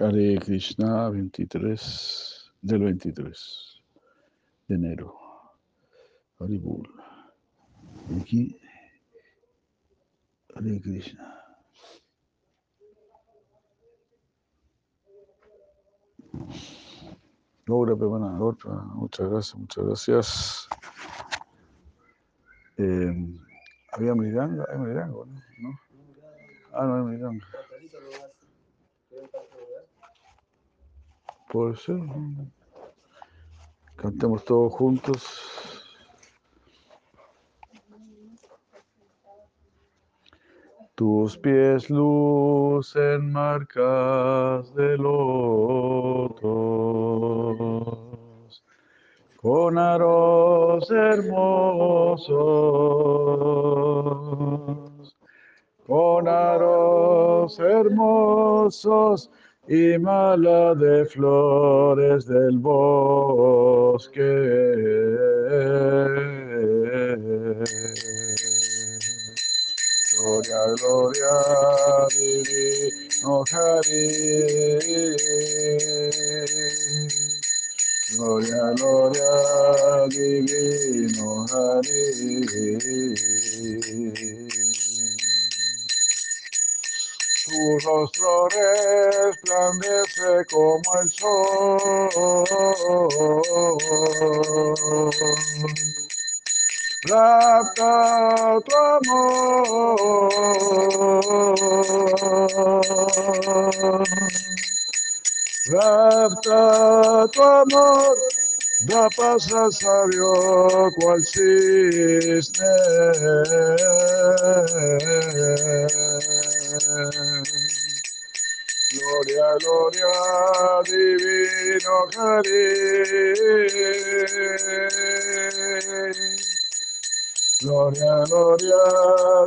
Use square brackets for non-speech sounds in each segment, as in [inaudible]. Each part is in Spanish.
Hare Krishna 23 del 23 de enero. Hare Bull. Aquí. Hare Krishna. Ahora, Pemana, otra. Muchas gracias, muchas gracias. Eh, ¿Había Miriranga? ¿Hay Miriranga, no? ¿no? Ah, no hay Miriranga. Puede ser. Cantemos todos juntos. Tus pies lucen marcas de lotos, con aros hermosos, con aros hermosos y mala de flores del bosque. Gloria, gloria, divino Hari. Gloria, gloria, divino Hari. Tu rostro resplandece como el sol. Rapta tu amor. Rapta tu amor. Da paz al sabio cual cisne. Gloria, gloria, divino Hari. Gloria, gloria,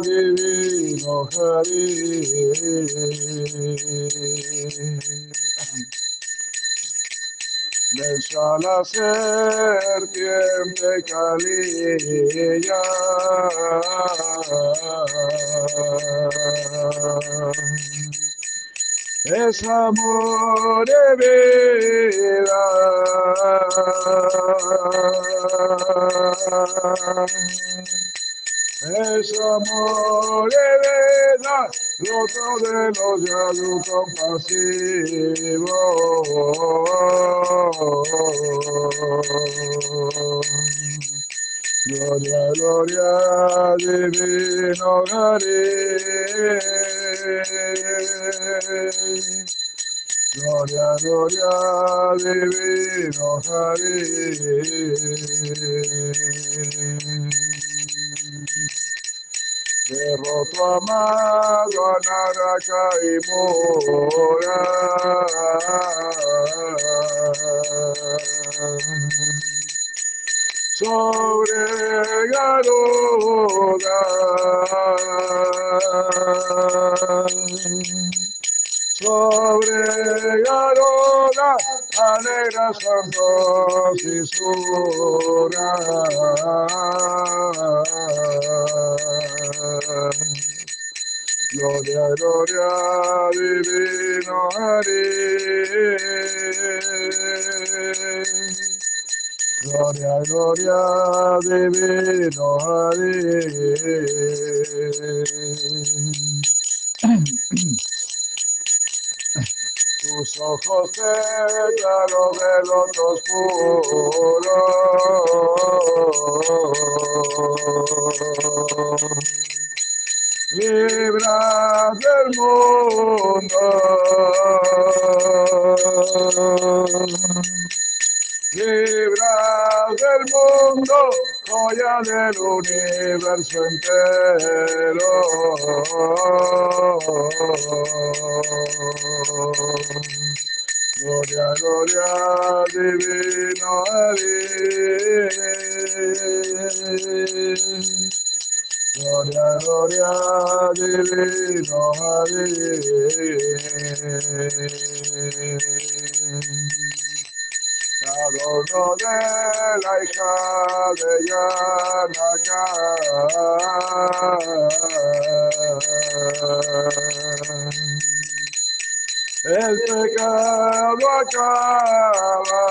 divino Hari. Desha la serpiente calilla. Es amor de vida. Es amor de vida, roto de los yados compasivos. Gloria, gloria, divino Hari. Gloria, gloria, divino Derroto amado a Naraka y Mora. Sobre Garuda. Sobre Garuda, alegra santos y Gloria, gloria, divino Hari. Gloria, gloria, divino Hari. [clears throat] Tus ojos pétalo de lotos puros. Libra del mundo. Libra del mundo, joya del universo entero. Gloria, gloria, divino Hari. Gloria, gloria, divino Hari. Adorno de la hija de Yanaka. el pecado acaba.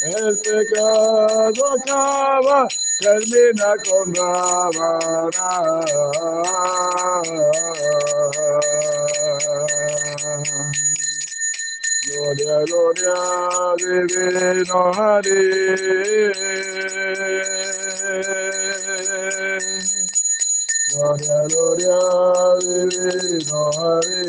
El pecado acaba, termina con Ravana. Gloria, gloria, divino Hari. Gloria, gloria, divino Hari.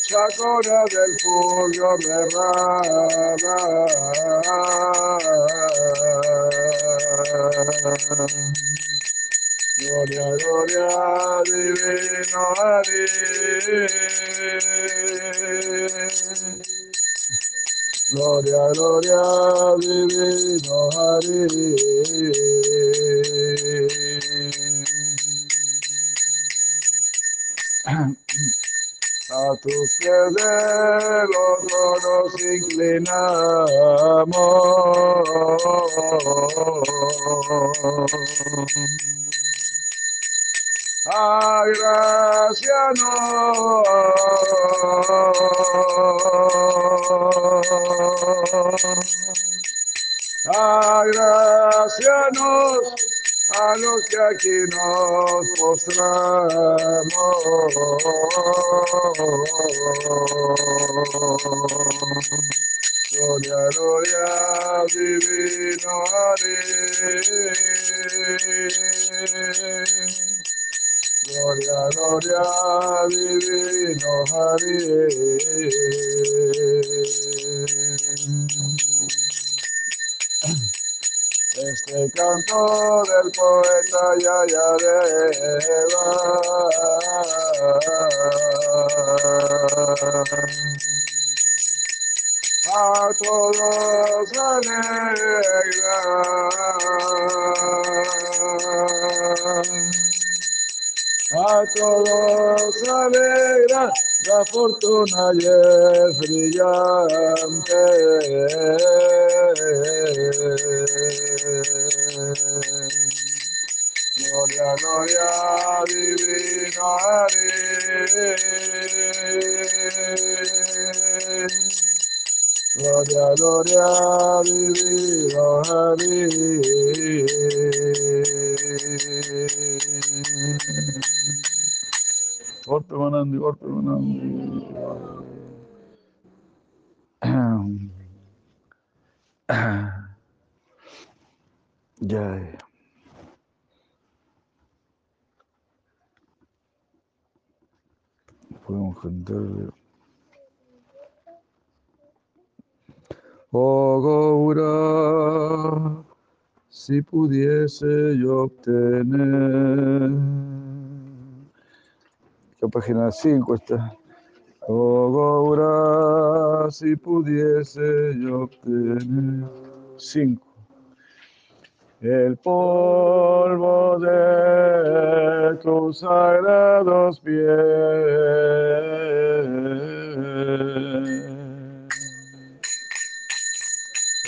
guardiana, chacora del fulgor de rara. Gloria, gloria, divino Ari. Gloria, gloria, divino Ari. A tus pies de los nos inclinamos. A gracia a los que aquí nos postramos. Gloria, gloria, divino Ari. Gloria, gloria, divino Ari. Este canto del poeta Yayareva. A todos alegra. A todos alegra la fortuna es brillante. Gloria, gloria, divino Ari. Gloria, gloria, divino Ari. Orpe Manandi. Ya. Podemos cantarle. Oh Gaura, si pudiese yo obtener. Página 5 está. Oh Gaura, si pudiese yo obtener. 5. El polvo de tus sagrados pies.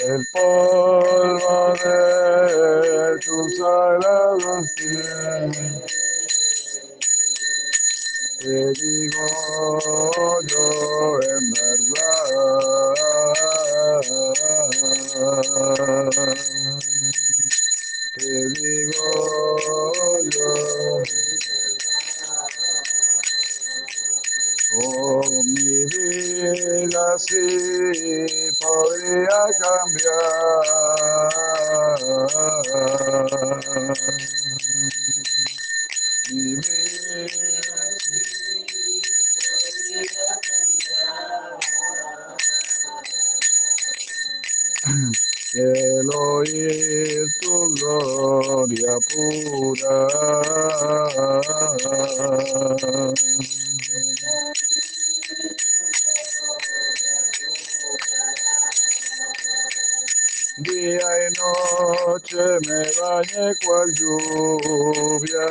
El polvo de tus sagrados pies. Te digo yo en verdad. Te digo yo. Oh, mi vida sí podría cambiar. Mi oír tu gloria pura. Día y noche me bañé cual lluvia.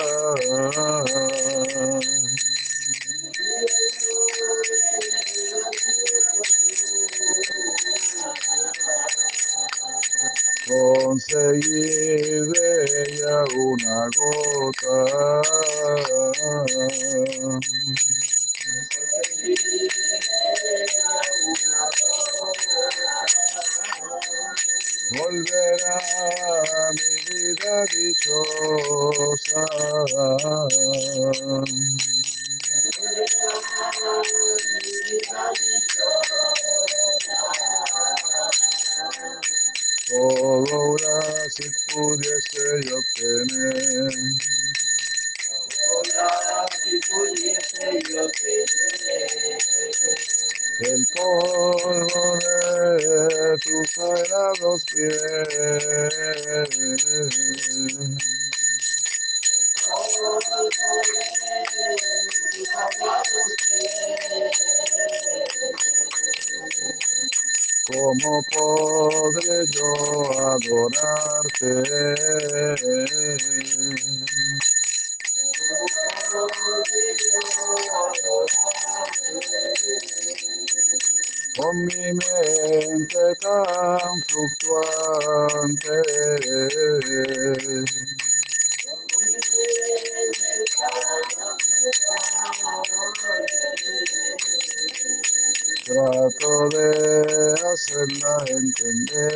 Conseguir de ella una gota. Volverá mi vida dichosa. Todo ahora si pudiese yo obtener el polvo de tus sagrados pies. ¿Cómo podré yo adorarte? Con mi mente tan fluctuante. Trato de hacerla entender.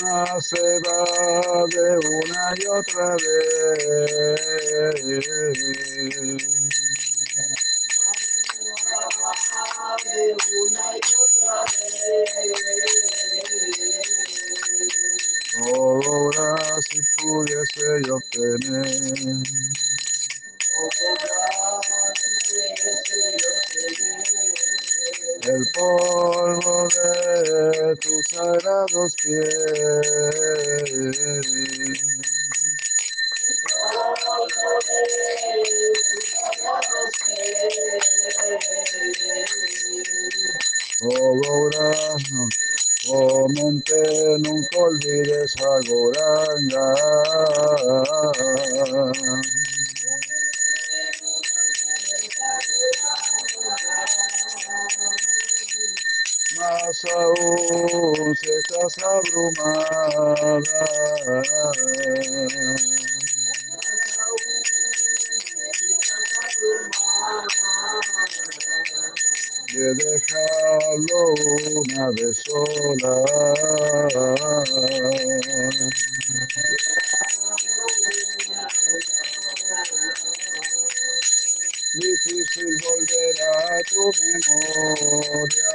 Nace va de una y otra vez. Ahora si pudiese yo obtener el polvo de tus sagrados pies. Oh, Gauranga, oh mente, nunca olvides a Gauranga. Más aún si estás abrumada. Una vez sola. Difícil volver a tu memoria.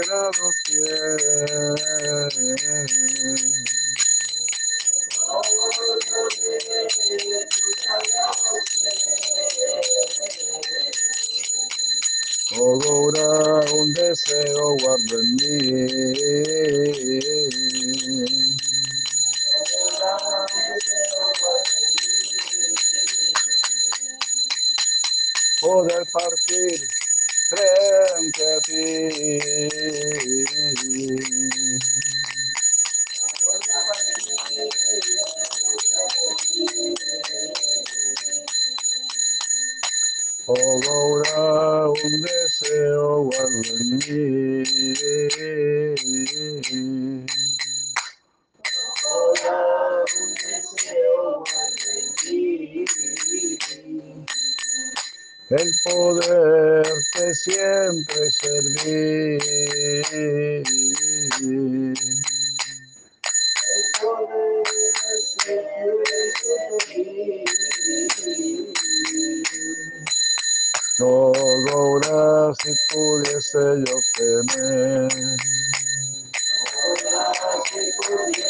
Tus sagrados servir. No, Gaura, si pudiese yo tener. El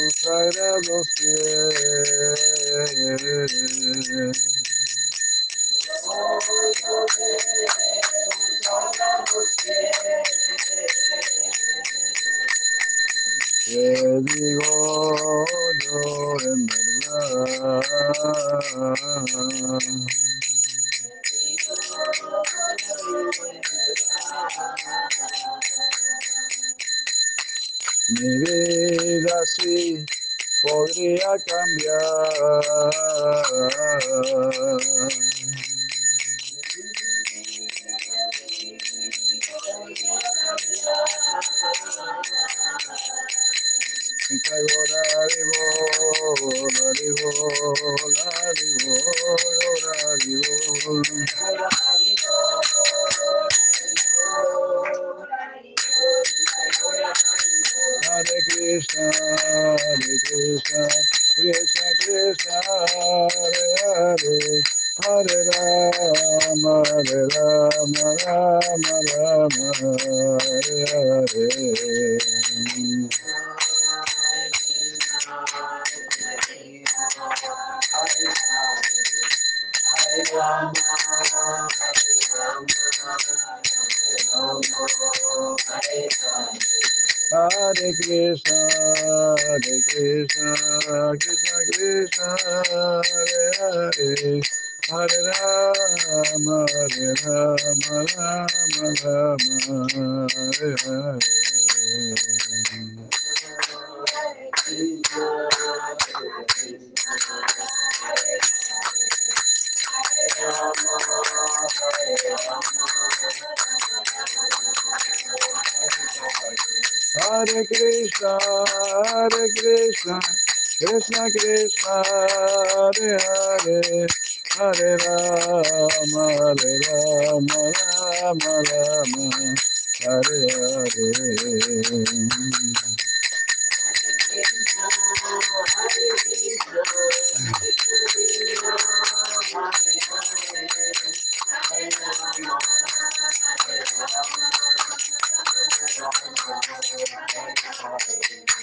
tus sagrados pies. Podría cambiar. Hare Hare, Rama, Hare Rama, Rama Rama, Hare Hare. Hare Krishna, Hare Krishna, Krishna Krishna, Hare Hare, Hare Rama, Hare Rama, Rama Rama, Hare Hare. [laughs]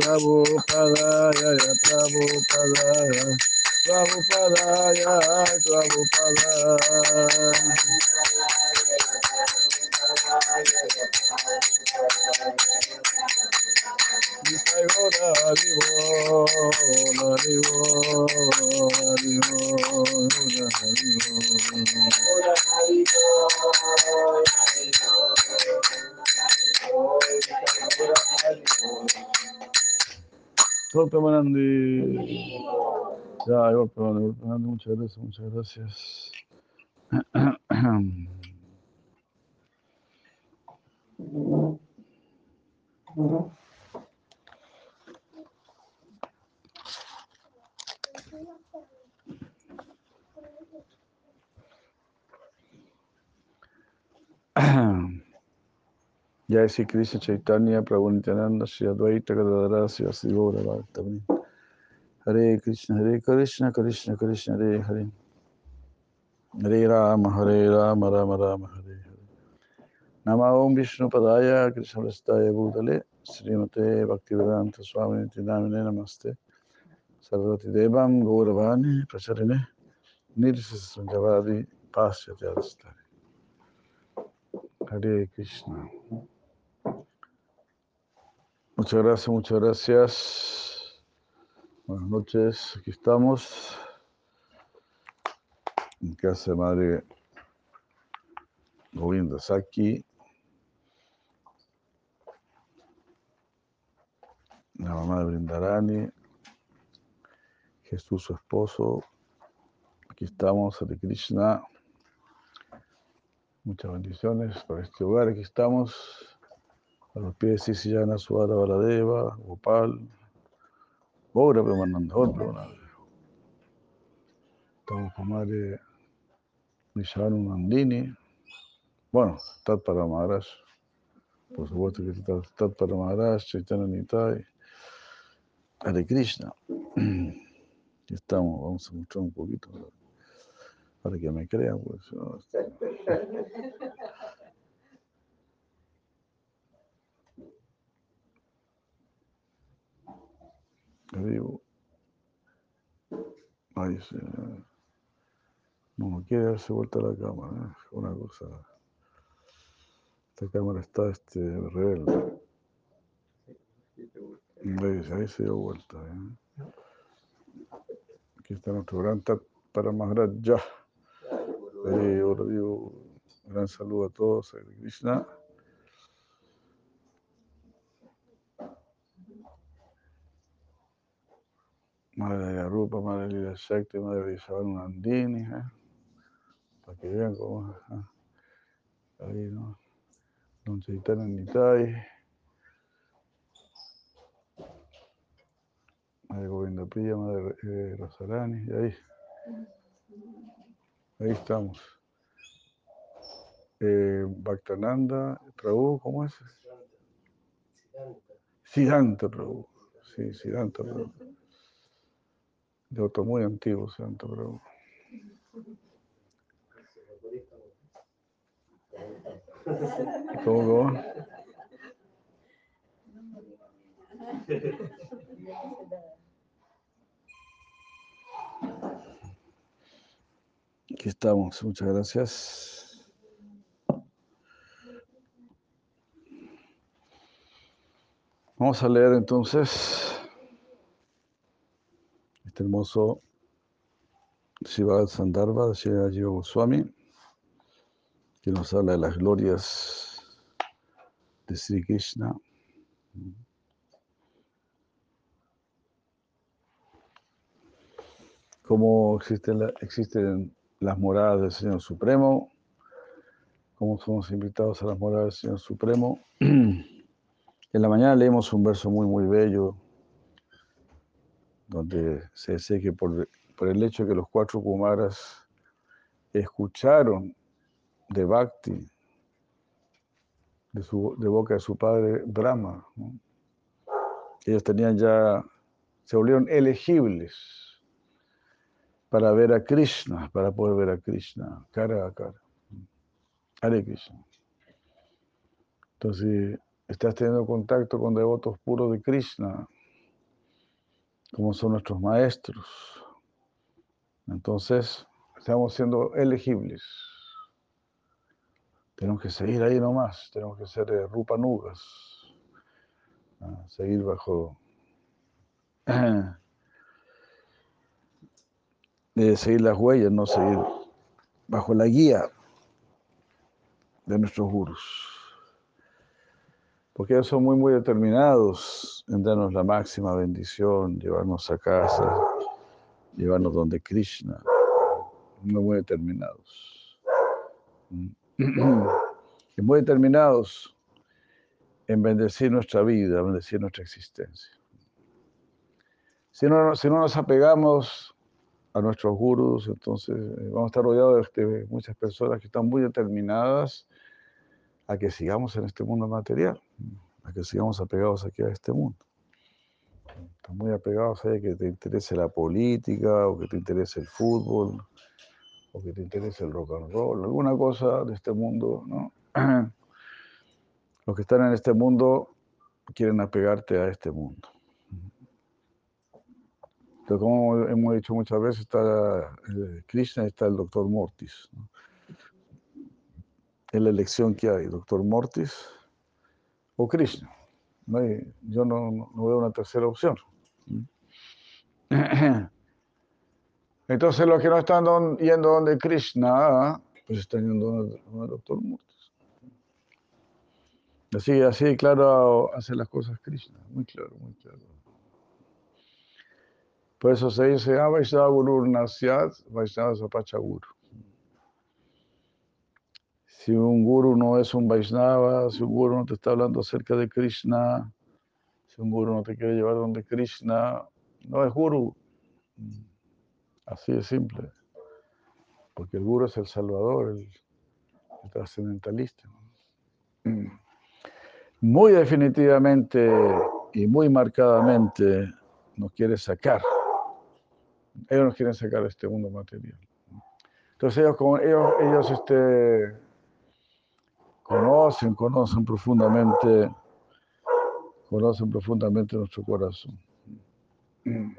Jaya Prabhupada, Jaya Prabhupada, Prabhupada, Jaya Prabhupada. Nitai Gaura, Haribo, Haribo, Haribo, Gaura, Haribo. Golpe Manandi. Ya, golpe Manandi, golpe Manandi, muchas gracias, muchas gracias. [clears throat] Jai Sri Krishna Chaitanya Prabhu Nityananda Shri Advaita Gadadara Bhaktavani Hare Krishna Hare Krishna Krishna Krishna Hare Hare. Hare Rama Hare Rama Rama Rama Hare Hare. Nama Om Vishnu Padaya Krishna Prastaya Bhutale Srimate Bhaktivedanta Swami Nityanamine Namaste. Sarvati Devam Gauravani Pracharine Nirsisunjavadi Pasyati Adastari Hare Krishna Muchas gracias, muchas gracias. Buenas noches, aquí estamos. En casa de madre Govinda Saki. La mamá de Brindarani. Jesús, su esposo. Aquí estamos, Hare Krishna. Muchas bendiciones para este hogar. Aquí estamos. A los pies de Sisiyana Suara Baladeva, Gopal, Bora Premananda, Premananda. Estamos con madre Nishanu Nandini. Bueno, Tat para Maharaj. Por supuesto que Tat para Maharaj, Chaitanya Nitai, Hare Krishna. Aquí estamos, vamos a mostrar un poquito para que me crean. Pues, [laughs] digo, ay, sí, no, quiere darse vuelta la cámara, es una cosa. Esta cámara está este, rebelde. Ahí, ahí se dio vuelta. ¿eh? Aquí está nuestro gran para Maharaj ya. Eh, ahora digo, gran saludo a todos, Krishna. Madre de Arupa, Madre de Lila Shakti, Madre de Isabel Nandini, ¿eh? para que vean cómo ¿eh? ahí, ¿no? Don Chaitanya Nitai, Madre Govinda Priya, Madre eh, Rosarani, y ahí, ahí estamos. Eh, Bhaktananda, Prabhu, ¿cómo es? Siddhanta Prabhu, sí, Siddhanta Prabhu de otro muy antiguo santo, pero... ¿Cómo, cómo? Aquí estamos, muchas gracias. Vamos a leer entonces este hermoso Shiva Sandarbha de Shiva Goswami, que nos habla de las glorias de Sri Krishna. Cómo existen, existen las moradas del Señor Supremo, cómo somos invitados a las moradas del Señor Supremo. [clears throat] En la mañana leemos un verso muy, muy bello donde se dice que por, el hecho de que los cuatro Kumaras escucharon de Bhakti, de, su, de boca de su padre Brahma, ellos tenían ya, se volvieron elegibles para ver a Krishna, para poder ver a Krishna cara a cara. Hare Krishna. Entonces, estás teniendo contacto con devotos puros de Krishna, como son nuestros maestros. Entonces, estamos siendo elegibles. Tenemos que seguir ahí nomás, tenemos que ser eh, rupanugas, seguir bajo, [clears throat] seguir las huellas, no seguir bajo la guía de nuestros gurus porque ellos son muy, muy determinados en darnos la máxima bendición, llevarnos a casa, llevarnos donde Krishna, muy, determinados. [clears throat] Y muy determinados en bendecir nuestra vida, bendecir nuestra existencia. Si no, si no nos apegamos a nuestros gurus, entonces eh, vamos a estar rodeados de muchas personas que están muy determinadas a que sigamos en este mundo material, a que sigamos apegados aquí a este mundo. Estás muy apegados a que te interese la política, o que te interese el fútbol, o que te interese el rock and roll, alguna cosa de este mundo, ¿no? [clears throat] Los que están en este mundo quieren apegarte a este mundo. Entonces, como hemos dicho muchas veces, está eh, Krishna está el doctor Mortis. Es la elección que hay, doctor Mortis o Krishna. yo no, no, veo una tercera opción. [clears throat] Entonces los que no están yendo donde Krishna, pues están yendo donde, doctor Mortis. Así, así claro hace las cosas Krishna, muy claro, muy claro. Por eso se dice, ah, Vaishnava Guru Nasyat, Vaishnava Guru. Si un guru no es un Vaishnava, si un guru no te está hablando acerca de Krishna, si un guru no te quiere llevar donde Krishna, no es guru. Así de simple. Porque el guru es el salvador, el, trascendentalista. Muy definitivamente y muy marcadamente nos quiere sacar ellos nos quieren sacar de este mundo material. Entonces ellos, como ellos, ellos este, conocen, conocen profundamente, conocen profundamente nuestro corazón. [clears throat]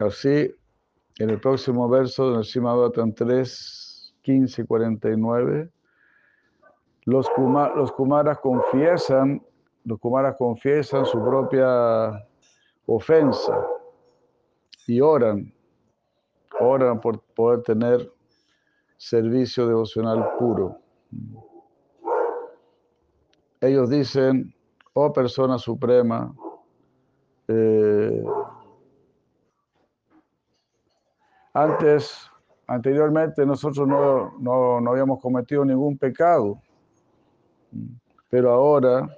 Así, en el próximo verso del Simabatan 3, 15 y 49, los, los kumaras confiesan, los kumaras confiesan su propia ofensa y oran, oran por poder tener servicio devocional puro. Ellos dicen, oh persona suprema, eh, antes, anteriormente nosotros no, no habíamos cometido ningún pecado pero ahora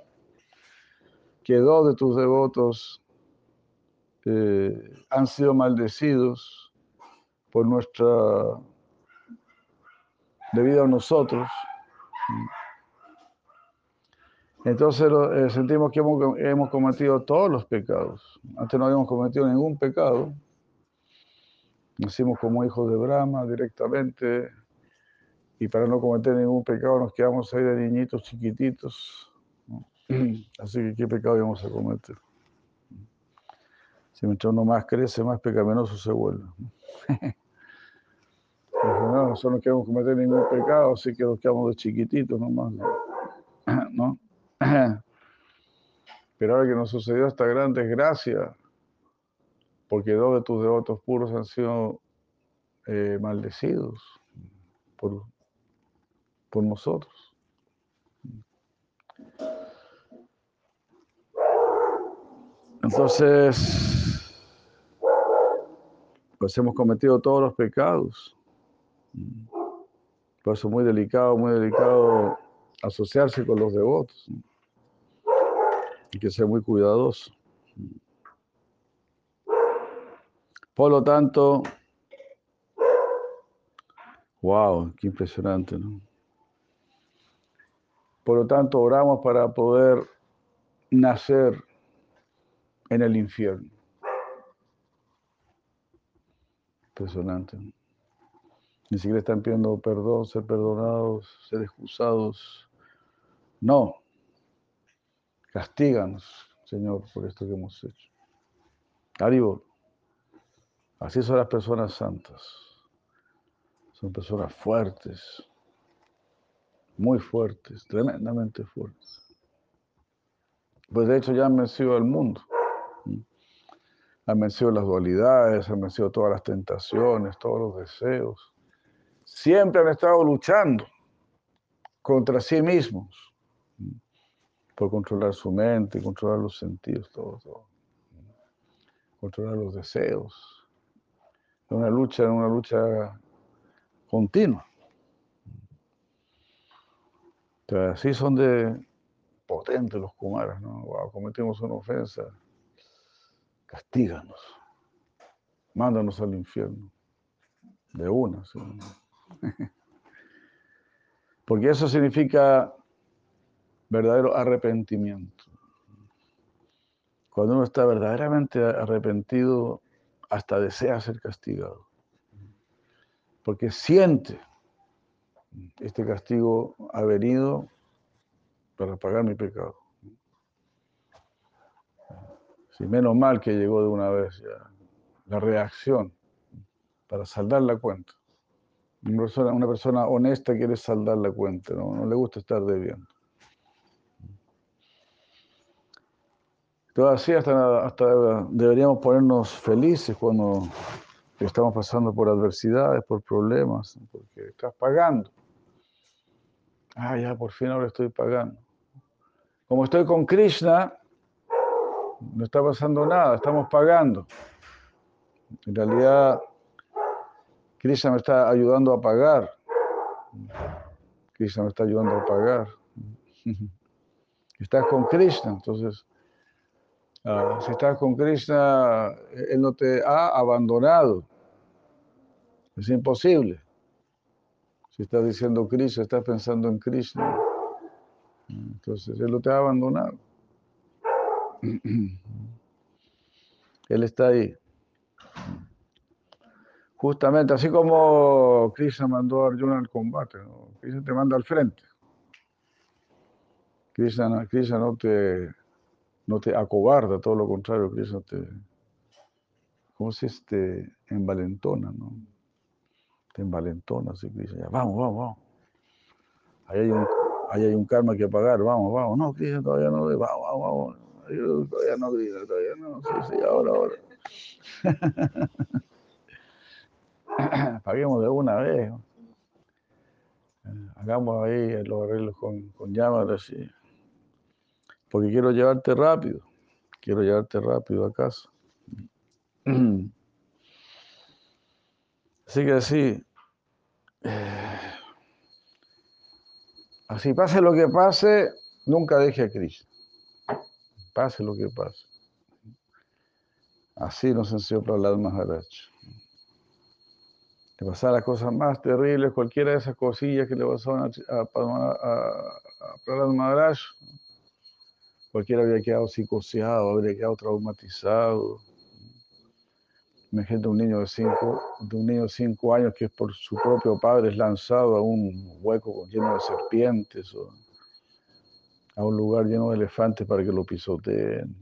que dos de tus devotos han sido maldecidos por nuestra, debido a nosotros. Entonces eh, sentimos que hemos, hemos, cometido todos los pecados. Antes no habíamos cometido ningún pecado. Nacimos como hijos de Brahma directamente y para no cometer ningún pecado nos quedamos ahí de niñitos chiquititos. [clears throat] Así que qué pecado íbamos a cometer. Si mientras uno más crece, más pecaminoso se vuelve. [laughs] no, nosotros no queremos cometer ningún pecado, así que nos quedamos de chiquititos nomás. ¿no? [clears throat] [clears throat] Pero ahora que nos sucedió esta gran desgracia, porque dos de tus devotos puros han sido eh, maldecidos por por nosotros. Entonces, pues hemos cometido todos los pecados. Por eso es muy delicado, muy delicado asociarse con los devotos. Hay que ser muy cuidadoso. Por lo tanto, wow, qué impresionante, ¿no? Por lo tanto, oramos para poder nacer en el infierno. Impresionante. Ni siquiera están pidiendo perdón, ser perdonados, ser excusados. No. Castíganos, Señor, por esto que hemos hecho. Aribor. Así son las personas santas. Son personas fuertes, muy fuertes, tremendamente fuertes. Pues de hecho ya han vencido al mundo. Han vencido las dualidades, han vencido todas las tentaciones, todos los deseos. Siempre han estado luchando contra sí mismos por controlar su mente, controlar los sentidos, todo. Controlar los deseos. Es una lucha, una lucha continua así son de potentes los Kumaras, ¿no? Wow, cometimos una ofensa. Castíganos, mándanos al infierno, de una. ¿sí? [laughs] Porque eso significa verdadero arrepentimiento. Cuando uno está verdaderamente arrepentido, hasta desea ser castigado. Porque siente, este castigo ha venido para pagar mi pecado. Sí, menos mal que llegó de una vez ya la reacción para saldar la cuenta. Una persona, una persona honesta quiere saldar la cuenta, ¿no? no le gusta estar debiendo. Todo así hasta, hasta deberíamos ponernos felices cuando estamos pasando por adversidades, por problemas, porque estás pagando. Ah, ya por fin ahora estoy pagando. Como estoy con Krishna, no está pasando nada, estamos pagando. En realidad, Krishna me está ayudando a pagar. Krishna me está ayudando a pagar. [laughs] Estás con Krishna, entonces Ah, si estás con Krishna, Él no te ha abandonado. Es imposible. Si estás diciendo Krishna, estás pensando en Krishna. Entonces, Él no te ha abandonado. [clears throat] Él está ahí. Justamente, así como Krishna mandó a Arjuna al combate, Krishna te manda al frente. Krishna, no te no te acobarda, todo lo contrario, Krishna te, ¿cómo se este, envalentona, no? Te envalentona, así ya, vamos, vamos, vamos. Ahí hay, un, karma que pagar, vamos, vamos, no, Krishna todavía no, vamos, vamos, vamos. Todavía no, Krishna, todavía no, sí, sí, ahora, ahora. [laughs] Paguemos de una vez. Hagamos ahí los arreglos con, con llamadas y porque quiero llevarte rápido, quiero llevarte rápido a casa. [clears throat] Así que así, eh, así pase lo que pase, nunca deje a Cristo. Pase lo que pase. Así nos enseñó Prahlad Maharaj. Que pasar las cosas más terribles, cualquiera de esas cosillas que le pasaron a, a, a Prahlad Maharaj, Cualquiera habría quedado psicoseado, habría quedado traumatizado. Imagínate un niño de cinco, de un niño de cinco años que es por su propio padre es lanzado a un hueco lleno de serpientes o a un lugar lleno de elefantes para que lo pisoteen.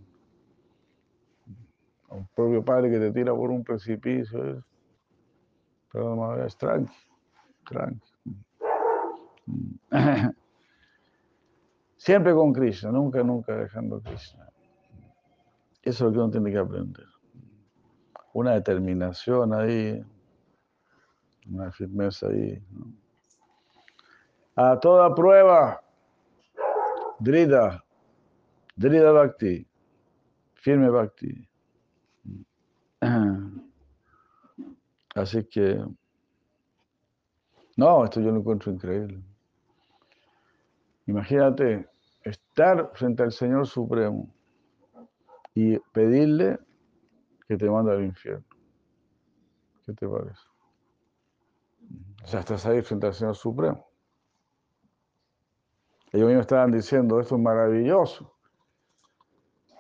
A un propio padre que te tira por un precipicio. ¿eh? Pero es tranqui, tranqui. Siempre con Krishna, nunca, nunca dejando Krishna. Eso es lo que uno tiene que aprender. Una determinación ahí, una firmeza ahí. A toda prueba, Drida, Drida Bhakti, firme Bhakti. [clears throat] Así que, no, esto yo lo encuentro increíble. Imagínate, estar frente al Señor Supremo y pedirle que te mande al infierno. ¿Qué te parece? Sea, estás ahí frente al Señor Supremo. Ellos mismos estaban diciendo, esto es maravilloso.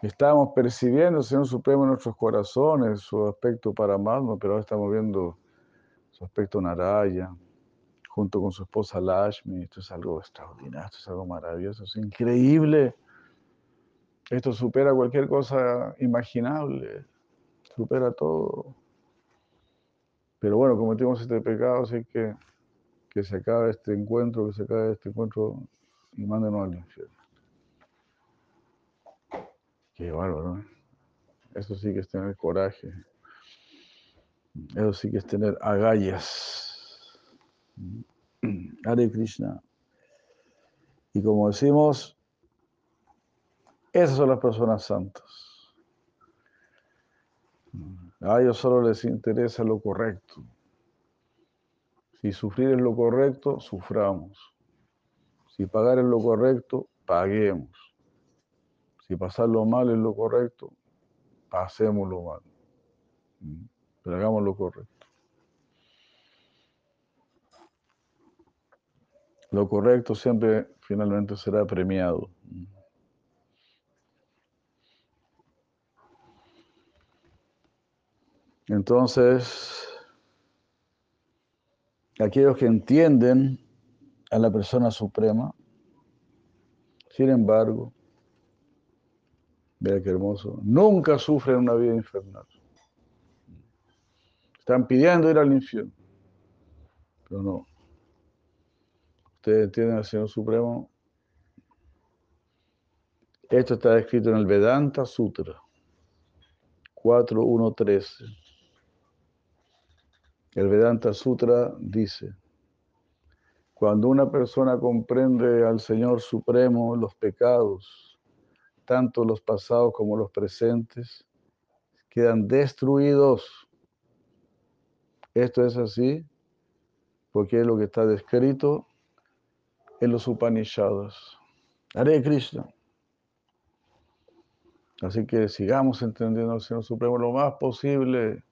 Estábamos percibiendo el Señor Supremo en nuestros corazones, su aspecto paramatma, pero ahora estamos viendo su aspecto naraya junto con su esposa Lashmi. Esto es algo extraordinario, esto es algo maravilloso, es increíble. Esto supera cualquier cosa imaginable, supera todo. Pero bueno, cometimos este pecado, así que que se acabe este encuentro, que se acabe este encuentro y mándenos al infierno. Qué bárbaro, ¿no? Eso sí que es tener coraje. Eso sí que es tener agallas. [clears throat] Hare Krishna. Y como decimos, esas son las personas santas. A ellos solo les interesa lo correcto. Si sufrir es lo correcto, suframos. Si pagar es lo correcto, paguemos. Si pasar lo mal es lo correcto, hacémoslo mal. Pero hagamos lo correcto. Lo correcto siempre finalmente será premiado. Entonces, aquellos que entienden a la persona suprema, sin embargo, vea qué hermoso, nunca sufren una vida infernal. Están pidiendo ir al infierno, pero no. Ustedes entienden al Señor Supremo. Esto está escrito en el Vedanta Sutra 4.1.13. El Vedanta Sutra dice, cuando una persona comprende al Señor Supremo, los pecados, tanto los pasados como los presentes, quedan destruidos. Esto es así porque es lo que está descrito en los Upanishads. Hare Krishna. Así que sigamos entendiendo al Señor Supremo lo más posible.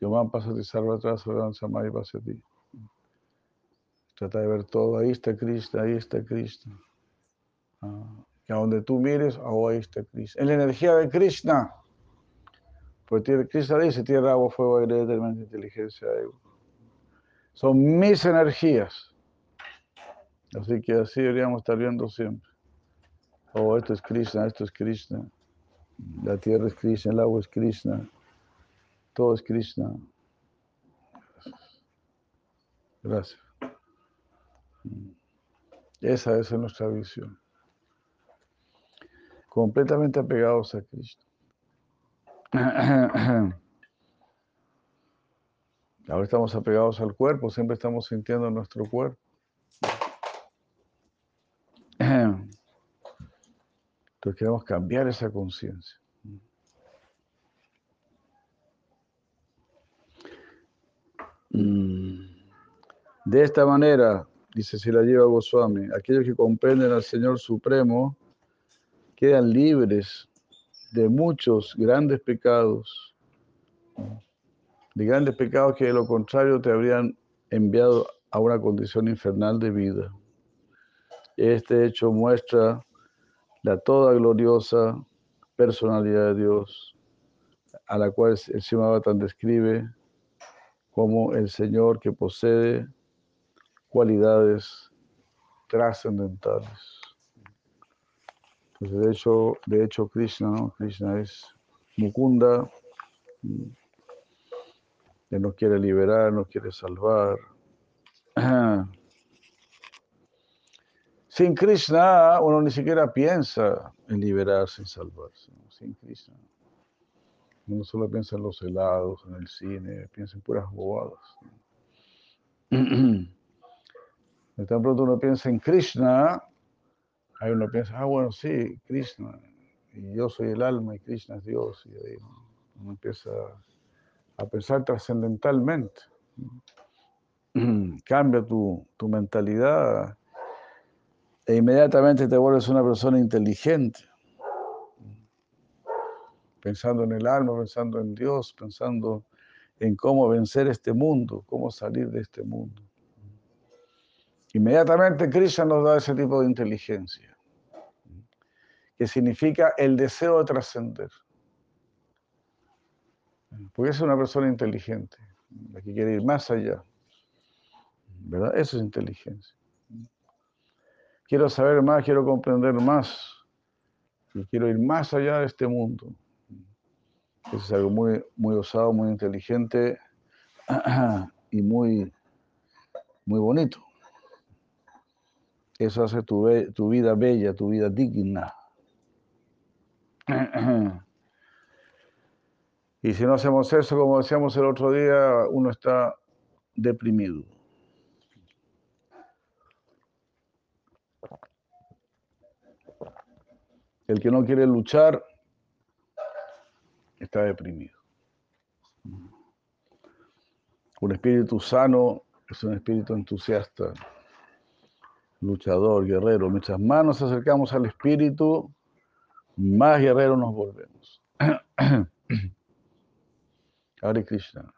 Yo a Pasati Sarvatra Samay ti. Trata de ver todo. Ahí está Krishna, ahí está Krishna. Ah, que a donde tú mires, ahí está Krishna. En la energía de Krishna. Porque Krishna dice tierra, agua, fuego, aire, determinante inteligencia. Son mis energías. Así que así deberíamos estar viendo siempre. Oh, esto es Krishna, esto es Krishna. La tierra es Krishna, el agua es Krishna. Todo es Krishna. Gracias. Esa es nuestra visión. Completamente apegados a Krishna. Ahora estamos apegados al cuerpo, siempre estamos sintiendo nuestro cuerpo. Entonces queremos cambiar esa conciencia. Mm. De esta manera, dice si la lleva Goswami, aquellos que comprenden al Señor Supremo quedan libres de muchos grandes pecados, de grandes pecados que de lo contrario te habrían enviado a una condición infernal de vida. Este hecho muestra la toda gloriosa personalidad de Dios, a la cual el Simabatan describe como el Señor que posee cualidades trascendentales. de hecho, de hecho Krishna, ¿no? Krishna es Mukunda, que nos quiere liberar, nos quiere salvar. [clears throat] Sin Krishna uno ni siquiera piensa en liberarse, y salvarse. Sin Krishna. Uno solo piensa en los helados, en el cine, piensa en puras bobadas. [clears throat] De tan pronto uno piensa en Krishna, ahí uno piensa, ah, bueno, sí, Krishna, y yo soy el alma y Krishna es Dios, y ahí uno empieza a pensar trascendentalmente. Cambia tu, tu mentalidad e inmediatamente te vuelves una persona inteligente, pensando en el alma, pensando en Dios, pensando en cómo vencer este mundo, cómo salir de este mundo. Inmediatamente Krishna nos da ese tipo de inteligencia, que significa el deseo de trascender. Porque es una persona inteligente, la que quiere ir más allá. ¿Verdad? Eso es inteligencia quiero saber más, quiero comprender más, y quiero ir más allá de este mundo. Eso es algo muy, muy osado, muy inteligente [clears throat] y muy, muy bonito. Eso hace tu, vida bella, tu vida digna. [clears throat] Y si no hacemos eso, como decíamos el otro día, uno está deprimido. El que no quiere luchar está deprimido. Un espíritu sano es un espíritu entusiasta, luchador, guerrero. Mientras más nos acercamos al espíritu, más guerreros nos volvemos. [clears throat] Hare Krishna.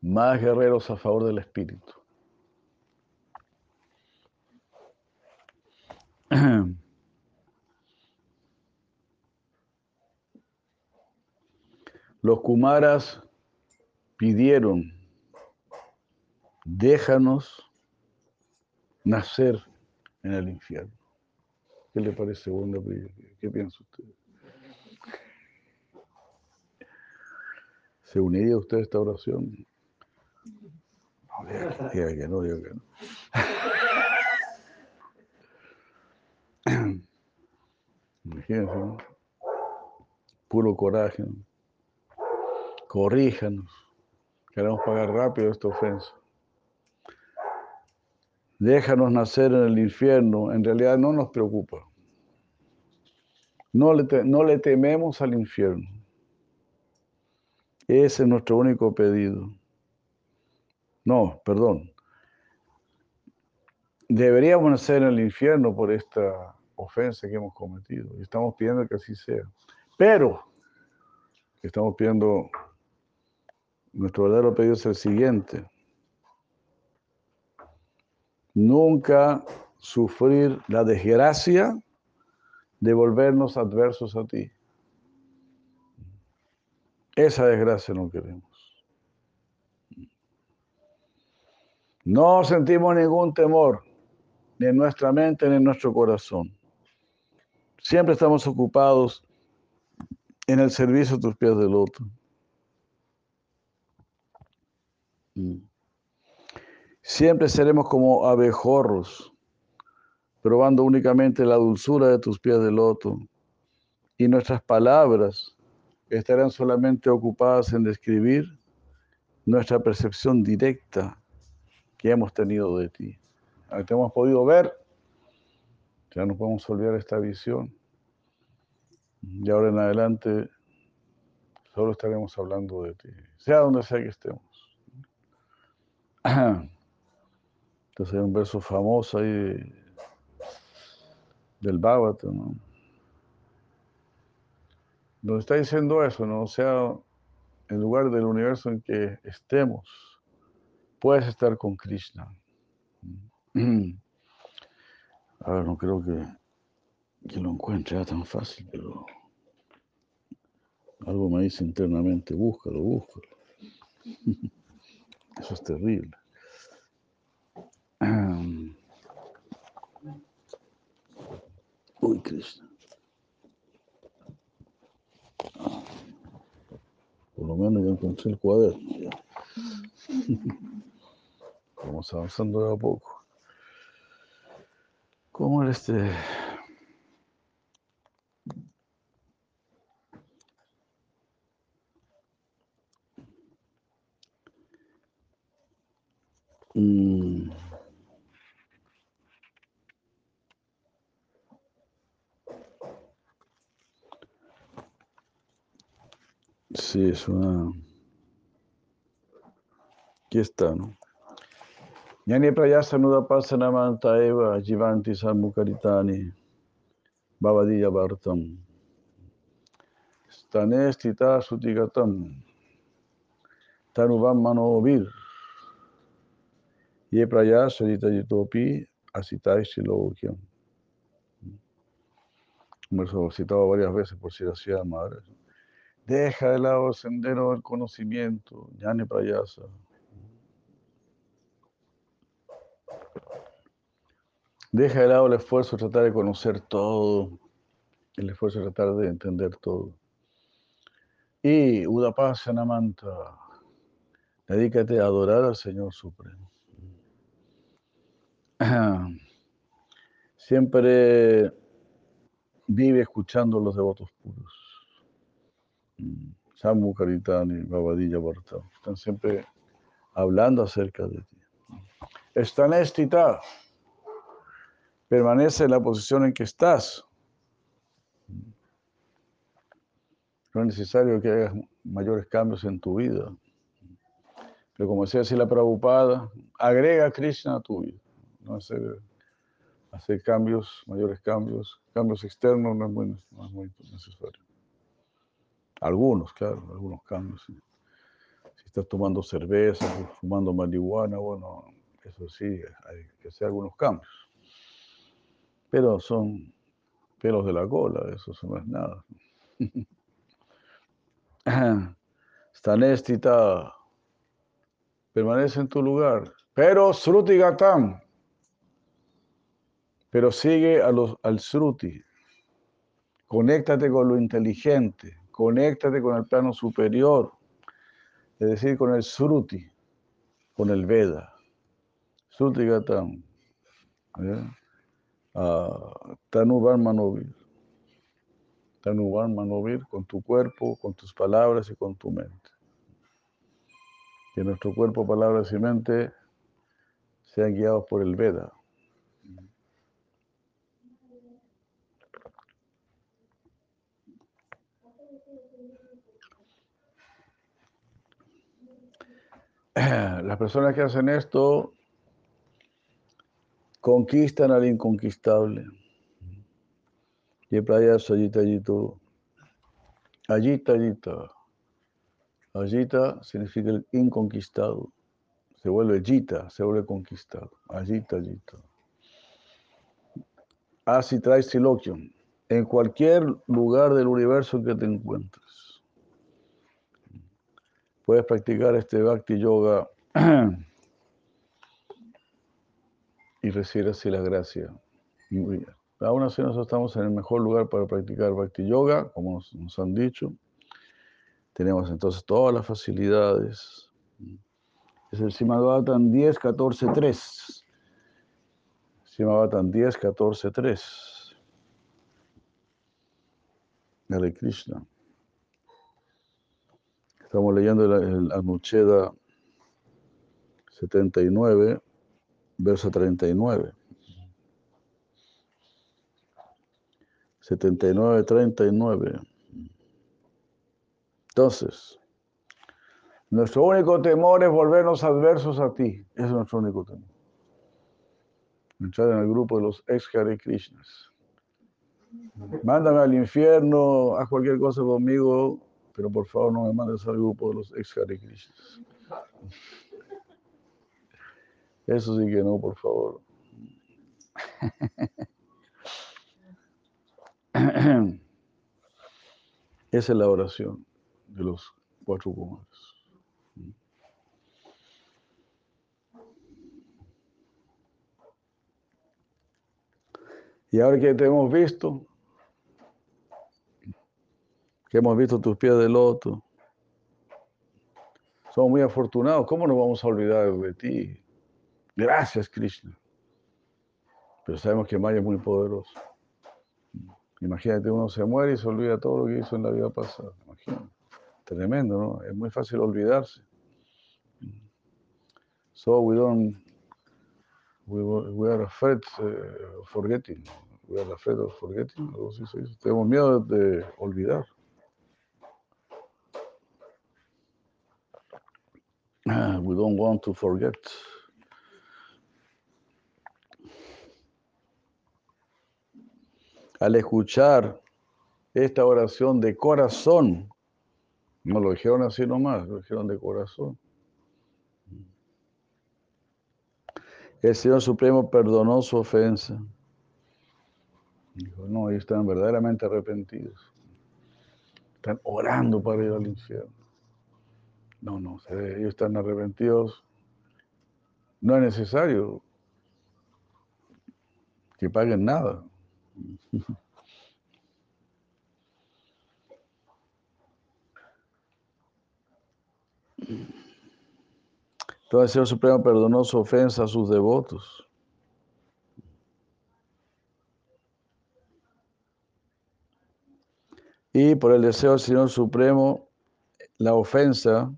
Más guerreros a favor del espíritu. [clears throat] Los Kumaras pidieron, déjanos nacer en el infierno. ¿Qué le parece, Wanda? ¿Qué piensa usted? ¿Se uniría usted a esta oración? No, diga que no, diga que no. [coughs] Imagínense, ¿no? Puro coraje. ¿no? Corríjanos. Queremos pagar rápido esta ofensa. Déjanos nacer en el infierno. En realidad no nos preocupa. No le, no le tememos al infierno. Ese es nuestro único pedido. No, perdón. Deberíamos nacer en el infierno por esta ofensa que hemos cometido. Y estamos pidiendo que así sea. Pero estamos pidiendo nuestro verdadero pedido es el siguiente. Nunca sufrir la desgracia de volvernos adversos a ti. Esa desgracia no queremos. No sentimos ningún temor, ni en nuestra mente ni en nuestro corazón. Siempre estamos ocupados en el servicio de tus pies del otro. Mm. Siempre seremos como abejorros, probando únicamente la dulzura de tus pies de loto, y nuestras palabras estarán solamente ocupadas en describir nuestra percepción directa que hemos tenido de ti. Te hemos podido ver, ya no podemos olvidar esta visión. Y ahora en adelante solo estaremos hablando de ti, sea donde sea que estemos. [clears throat] Entonces hay un verso famoso ahí del Bhagavatam, ¿no? Donde está diciendo eso, ¿no? O sea, en lugar del universo en que estemos, puedes estar con Krishna. [clears throat] A ver, no creo que, que lo encuentre tan fácil, pero algo me dice internamente, búscalo, búscalo. [laughs] Eso es terrible. Uy, Krishna. Por lo menos ya encontré el cuaderno. [laughs] Vamos avanzando de a poco. ¿Cómo era este? Mm. Sí, es una... Aquí está, ¿no? Yani prayasa nudapasanamanta eva jivanti sammukaritani bhavadiya vartam stane stita sutigatam tanuvam manovir ye prayasa jitopi asitai silokyam. Un verso citado varias veces por Siracía Madre. Deja de lado el sendero del conocimiento, Yani prayasa. Deja de lado el esfuerzo de tratar de conocer todo, el esfuerzo de tratar de entender todo. Y Udapasanamanta, dedícate a adorar al Señor Supremo. [clears throat] Siempre vive escuchando a los devotos puros. Samu Karitani, Babadilla Barta, están siempre hablando acerca de ti. Están estita permanece en la posición en que estás. No es necesario que hagas mayores cambios en tu vida. Pero como decía así la Prabhupada, agrega a Krishna a tu vida. No hacer cambios, mayores cambios, cambios externos no es muy necesario. Algunos, claro, algunos cambios. Si estás tomando cerveza, fumando marihuana, bueno, eso sí, hay que hacer algunos cambios. Pero son pelos de la cola, eso no es nada. [laughs] Stanestita, permanece en tu lugar. Pero Sruti Gatam, pero sigue a los, al Sruti. Conéctate con lo inteligente, conéctate con el plano superior, es decir, con el Sruti, con el Veda. Sruti Gatam. ¿ya? Ah, Tanuvar Manovir. Manovir con tu cuerpo, con tus palabras y con tu mente. Que nuestro cuerpo, palabras y mente sean guiados por el Veda. [clears throat] Las personas que hacen esto conquistan al inconquistable. Y playa Sayita Yito. Ayita Yita. Ayita significa el inconquistado. Se vuelve Yita, se vuelve conquistado. Ayita Yita. Así traes siloquium. En cualquier lugar del universo que te encuentres. Puedes practicar este Bhakti Yoga [clears throat] y recibir así la gracia. Muy bien. Aún así nosotros estamos en el mejor lugar para practicar Bhakti Yoga, como nos, han dicho. Tenemos entonces todas las facilidades. Es el Simagatan 10, 14, 3. Simagatan 10, 14, 3. Hare Krishna. Estamos leyendo el, Anucheda 79, verso 39. 79, 39. Entonces, nuestro único temor es volvernos adversos a ti. Ese es nuestro único temor. Entrar en el grupo de los ex Hare Krishnas. Mándame al infierno, haz cualquier cosa conmigo, pero por favor no me mandes al grupo de los ex Hare. Eso sí que no, por favor. [coughs] Esa es la oración de los cuatro Kumaras. Y ahora que te hemos visto, hemos visto tus pies de loto, somos muy afortunados. ¿Cómo nos vamos a olvidar de ti? Gracias, Krishna. Pero sabemos que Maya es muy poderoso. Imagínate, uno se muere y se olvida todo lo que hizo en la vida pasada. Imagínate. Tremendo, ¿no? Es muy fácil olvidarse. So we don't, we, we are afraid uh, of forgetting. We are afraid of forgetting. Tenemos miedo de olvidar. Ah, We don't want to forget. Al escuchar esta oración de corazón, no lo dijeron así nomás, lo dijeron de corazón. El Señor Supremo perdonó su ofensa. Dijo, no, ellos están verdaderamente arrepentidos. Están orando para ir al infierno. No, no, ellos están arrepentidos. No es necesario que paguen nada. Entonces el Señor Supremo perdonó su ofensa a sus devotos. Y por el deseo del Señor Supremo, la ofensa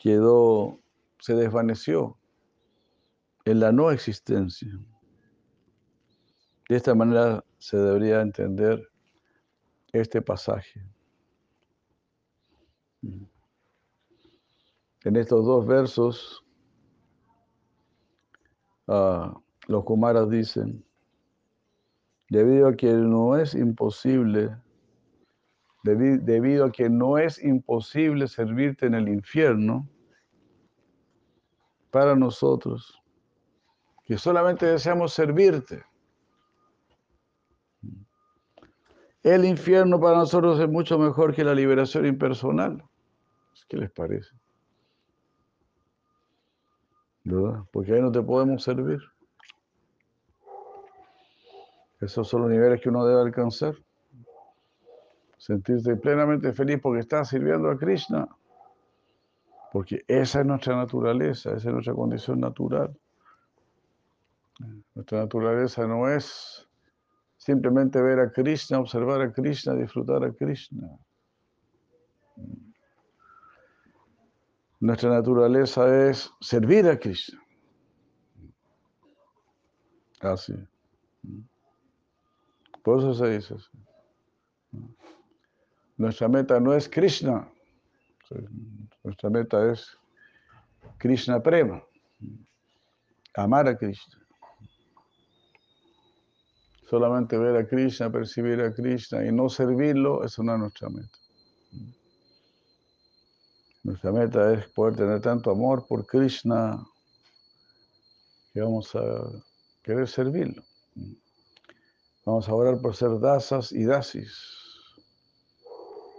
quedó, se desvaneció en la no existencia. De esta manera se debería entender este pasaje. En estos dos versos, ah, los Kumaras dicen, debido a que no es imposible, debido a que no es imposible servirte en el infierno, para nosotros, que solamente deseamos servirte. El infierno para nosotros es mucho mejor que la liberación impersonal. ¿Qué les parece? ¿Verdad? Porque ahí no te podemos servir. Esos son los niveles que uno debe alcanzar. Sentirse plenamente feliz porque estás sirviendo a Krishna. Porque esa es nuestra naturaleza, esa es nuestra condición natural. Nuestra naturaleza no es simplemente ver a Krishna, observar a Krishna, disfrutar a Krishna. Nuestra naturaleza es servir a Krishna. Así. Por eso se dice así. Nuestra meta no es Krishna. Nuestra meta es Krishna Prema. Amar a Krishna. Solamente ver a Krishna, percibir a Krishna y no servirlo, eso no es nuestra meta. Nuestra meta es poder tener tanto amor por Krishna que vamos a querer servirlo. Vamos a orar por ser dasas y dasis.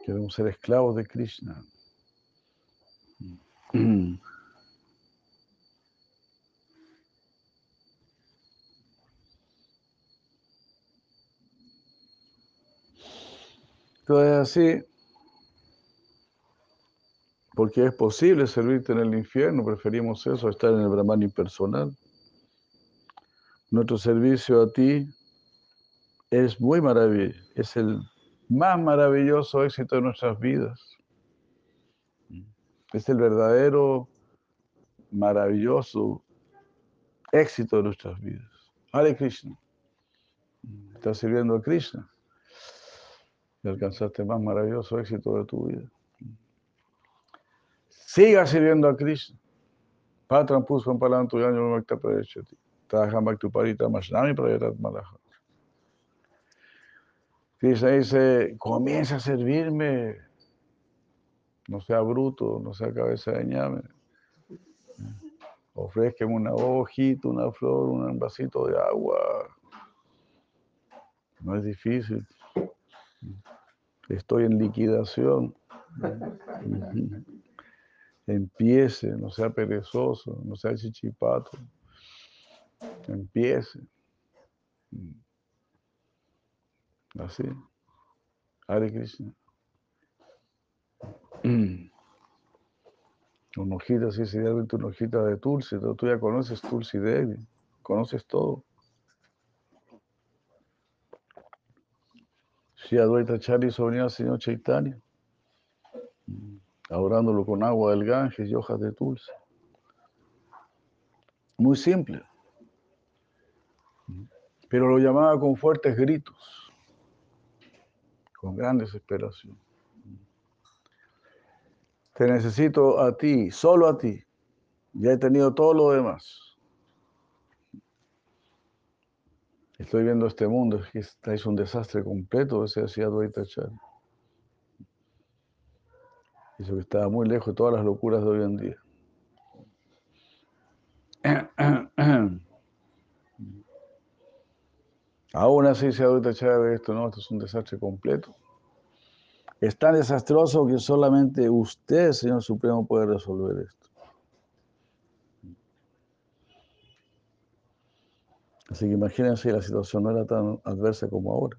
Queremos ser esclavos de Krishna. [clears throat] Entonces así, porque es posible servirte en el infierno, preferimos eso, estar en el Brahman impersonal. Nuestro servicio a ti es muy maravilloso, es el más maravilloso éxito de nuestras vidas. Es el verdadero maravilloso éxito de nuestras vidas. Hare Krishna. Estás sirviendo a Krishna y alcanzaste el más maravilloso éxito de tu vida. Siga sirviendo a Krishna. Patram Puspam Palantu Yanyo Makta Pradeshati. Trajam Bhaktuparita Mashnami Prayatat Malaha. Krishna dice, comienza a servirme. No sea bruto, no sea cabeza de ñame. Ofrezcan una hojita, una flor, un vasito de agua. No es difícil. Estoy en liquidación. [laughs] Empiece, no sea perezoso, no sea chichipato. Empiece. Así. Hare Krishna. Una hojita así, realmente una hojita de Tulsi. Tú ya conoces Tulsi Devi. Conoces todo. Si Advaita Chari sobrina al Señor Chaitanya adorándolo con agua del Ganges y hojas de dulce. Muy simple. Pero lo llamaba con fuertes gritos, con gran desesperación. Te necesito a ti, solo a ti. Ya he tenido todo lo demás. Estoy viendo este mundo, es que es un desastre completo, ese hacía Dvaita Chari. Eso que estaba muy lejos de todas las locuras de hoy en día. [clears throat] Aún así se adulta Chávez esto, no, esto es un desastre completo. Es tan desastroso que solamente usted, Señor Supremo, puede resolver esto. Así que imagínense, la situación no era tan adversa como ahora.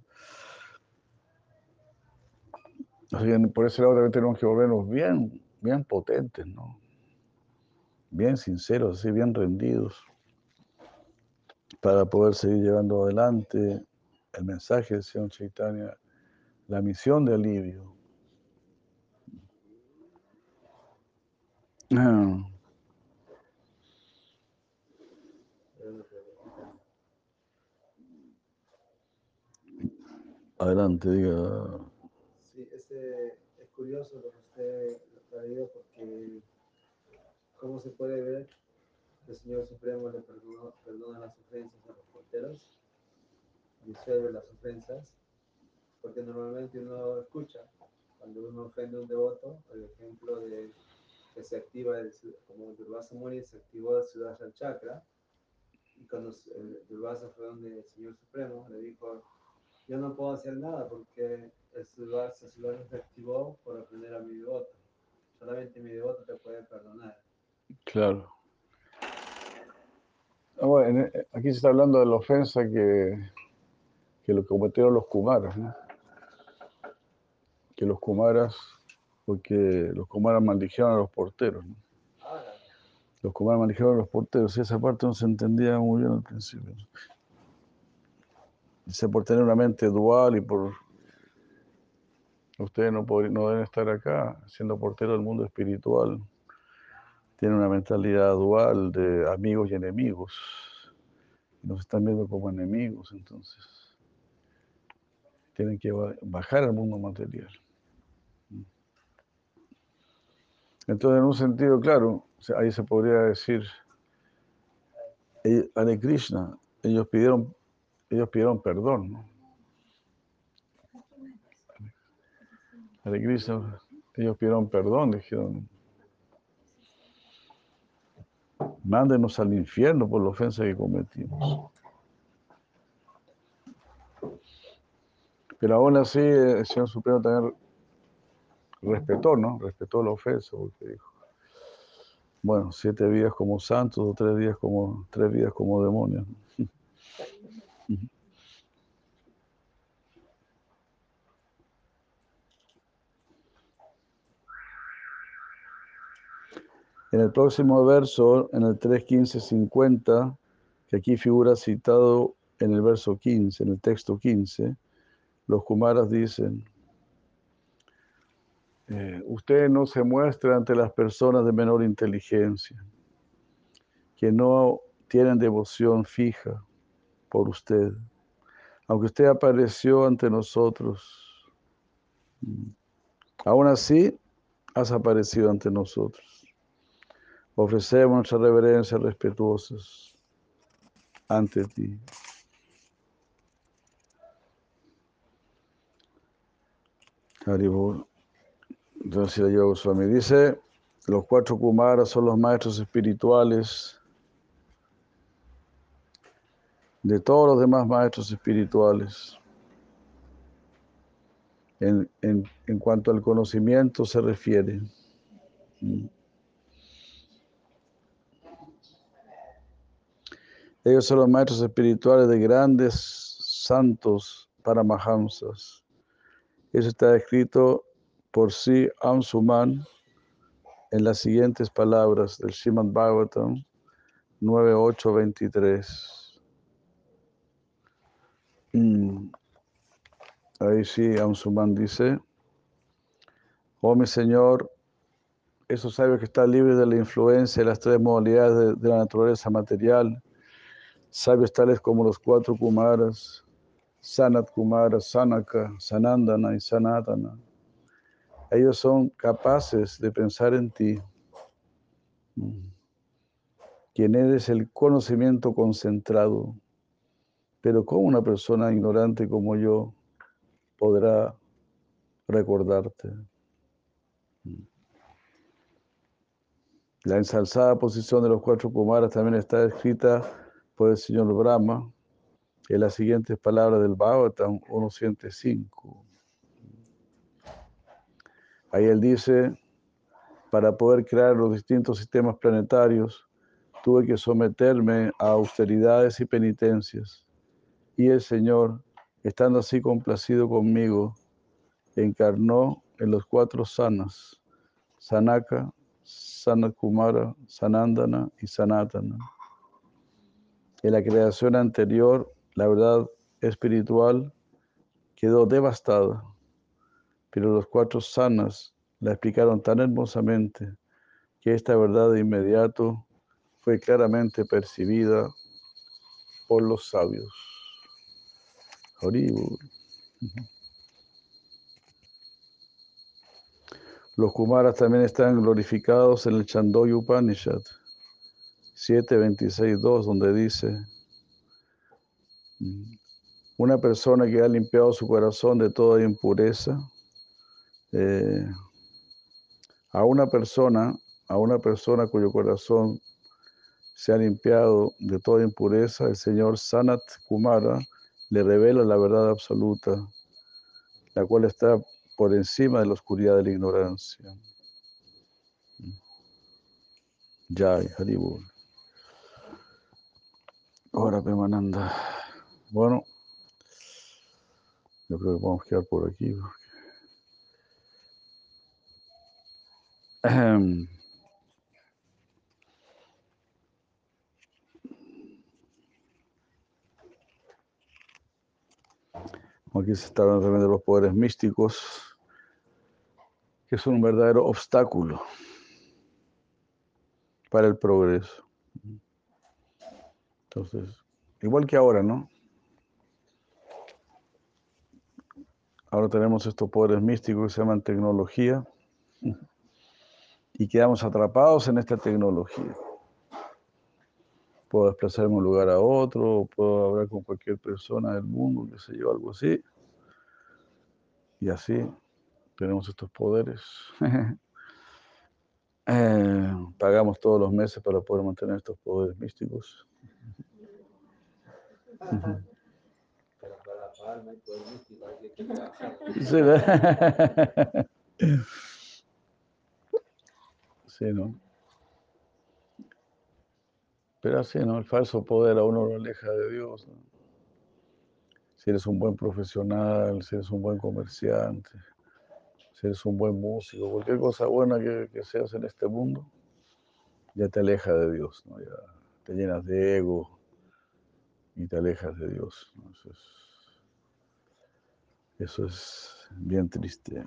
Así que por ese lado también tenemos que volvernos bien, bien potentes, ¿no? Bien sinceros, así, bien rendidos, para poder seguir llevando adelante el mensaje del Señor Chaitanya, la misión de alivio. Ah. Adelante, diga es curioso lo que usted ha traído porque, como se puede ver, el Señor Supremo le perdona, perdona las ofensas a los porteros, disuelve las ofensas, porque normalmente uno escucha cuando uno ofende a un devoto, el ejemplo de que se activa, el, como Durvasa Muni se activó el Sudarshan Chakra, y cuando el Durvasa fue donde el Señor Supremo le dijo, yo no puedo hacer nada porque el Sudarshan se activó por ofender a mi devoto. Solamente mi devoto te puede perdonar. Claro. Ah, bueno, aquí se está hablando de la ofensa que, que lo cometieron los Kumaras, ¿no? Que los Kumaras, porque los Kumaras maldijeron a los porteros. Los Kumaras maldijeron a los porteros, y esa parte no se entendía muy bien al principio. Dice, por tener una mente dual y por... Ustedes no, podrían, no deben estar acá siendo porteros del mundo espiritual tienen una mentalidad dual de amigos y enemigos. Nos están viendo como enemigos, entonces tienen que bajar al mundo material. Entonces, en un sentido, claro, ahí se podría decir, Hare Krishna, ellos pidieron, ellos pidieron perdón, ¿no? Hare Krishna, ellos pidieron perdón, dijeron, Mándenos al infierno por la ofensa que cometimos. Pero aún así el Señor Supremo también respetó, ¿no? Respetó la ofensa porque dijo, bueno, siete vidas como santos o tres días como, tres vidas como demonios. [laughs] En el próximo verso, en el 3.15.50, que aquí figura citado en el verso 15, en el texto 15, los Kumaras dicen, eh, usted no se muestra ante las personas de menor inteligencia, que no tienen devoción fija por usted, aunque usted apareció ante nosotros. Mm, aún así, has aparecido ante nosotros. Ofrecemos nuestras reverencias respetuosas ante ti. Haribur. Entonces, Goswami dice, los cuatro Kumaras son los maestros espirituales de todos los demás maestros espirituales. En, en, en cuanto al conocimiento se refiere. Mm. Ellos son los maestros espirituales de grandes santos paramahamsas. Eso está escrito por sí Amsuman en las siguientes palabras del Srimad Bhagavatam 9823. Mm. Ahí sí, Amsuman dice, oh mi Señor, esos sabios que están libres de la influencia de las tres modalidades de la naturaleza material, sabios tales como los cuatro Kumaras, Sanat Kumara, Sanaka, Sanandana y Sanatana. Ellos son capaces de pensar en ti, quien eres el conocimiento concentrado. Pero ¿cómo una persona ignorante como yo podrá recordarte? La ensalzada posición de los cuatro Kumaras también está escrita por señor Brahma en las siguientes palabras del Bhagavatam 105. Ahí él dice, para poder crear los distintos sistemas planetarios, tuve que someterme a austeridades y penitencias. Y el Señor, estando así complacido conmigo, encarnó en los cuatro sanas, Sanaka, Sanakumara, Sanandana y Sanatana. En la creación anterior, la verdad espiritual quedó devastada, pero los cuatro sanas la explicaron tan hermosamente que esta verdad de inmediato fue claramente percibida por los sabios. Los Kumaras también están glorificados en el Chandogya Upanishad 7.26.2, donde dice, una persona que ha limpiado su corazón de toda impureza, eh, a una persona, a una persona cuyo corazón se ha limpiado de toda impureza, el Señor Sanat Kumara le revela la verdad absoluta, la cual está por encima de la oscuridad de la ignorancia. Jai Haribur. Ahora, Pemananda. Bueno, yo creo que vamos a quedar por aquí. Aquí se está hablando también de los poderes místicos, que son un verdadero obstáculo para el progreso. Entonces, igual que ahora, ¿no? Ahora tenemos estos poderes místicos que se llaman tecnología y quedamos atrapados en esta tecnología. Puedo desplazarme de un lugar a otro, puedo hablar con cualquier persona del mundo, qué sé yo, algo así. Y así tenemos estos poderes. [laughs] Eh, pagamos todos los meses para poder mantener estos poderes místicos. Pero para pagar no hay poder místico, hay que trabajar. Sí. Sí, ¿no? Pero así, ¿no? El falso poder a uno lo aleja de Dios. ¿no? Si eres un buen profesional, si eres un buen comerciante, si eres un buen músico, cualquier cosa buena que, que seas en este mundo, ya te aleja de Dios, ¿no? Ya te llenas de ego y te alejas de Dios. Eso, es, eso es bien triste.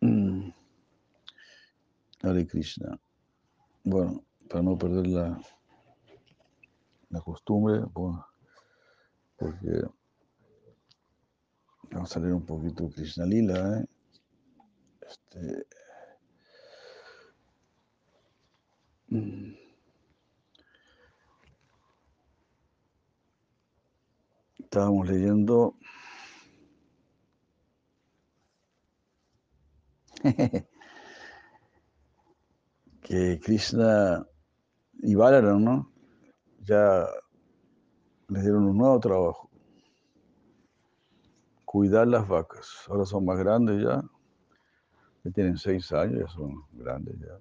Mm. Hare Krishna. Bueno, para no perder la, la costumbre, bueno, porque vamos a leer un poquito Krishna Lila, ¿eh? Este, Estábamos leyendo [laughs] que Krishna y Balaram, ¿no? Ya les dieron un nuevo trabajo. Cuidar las vacas. Ahora son más grandes ya. Ya tienen seis años, ya son grandes ya.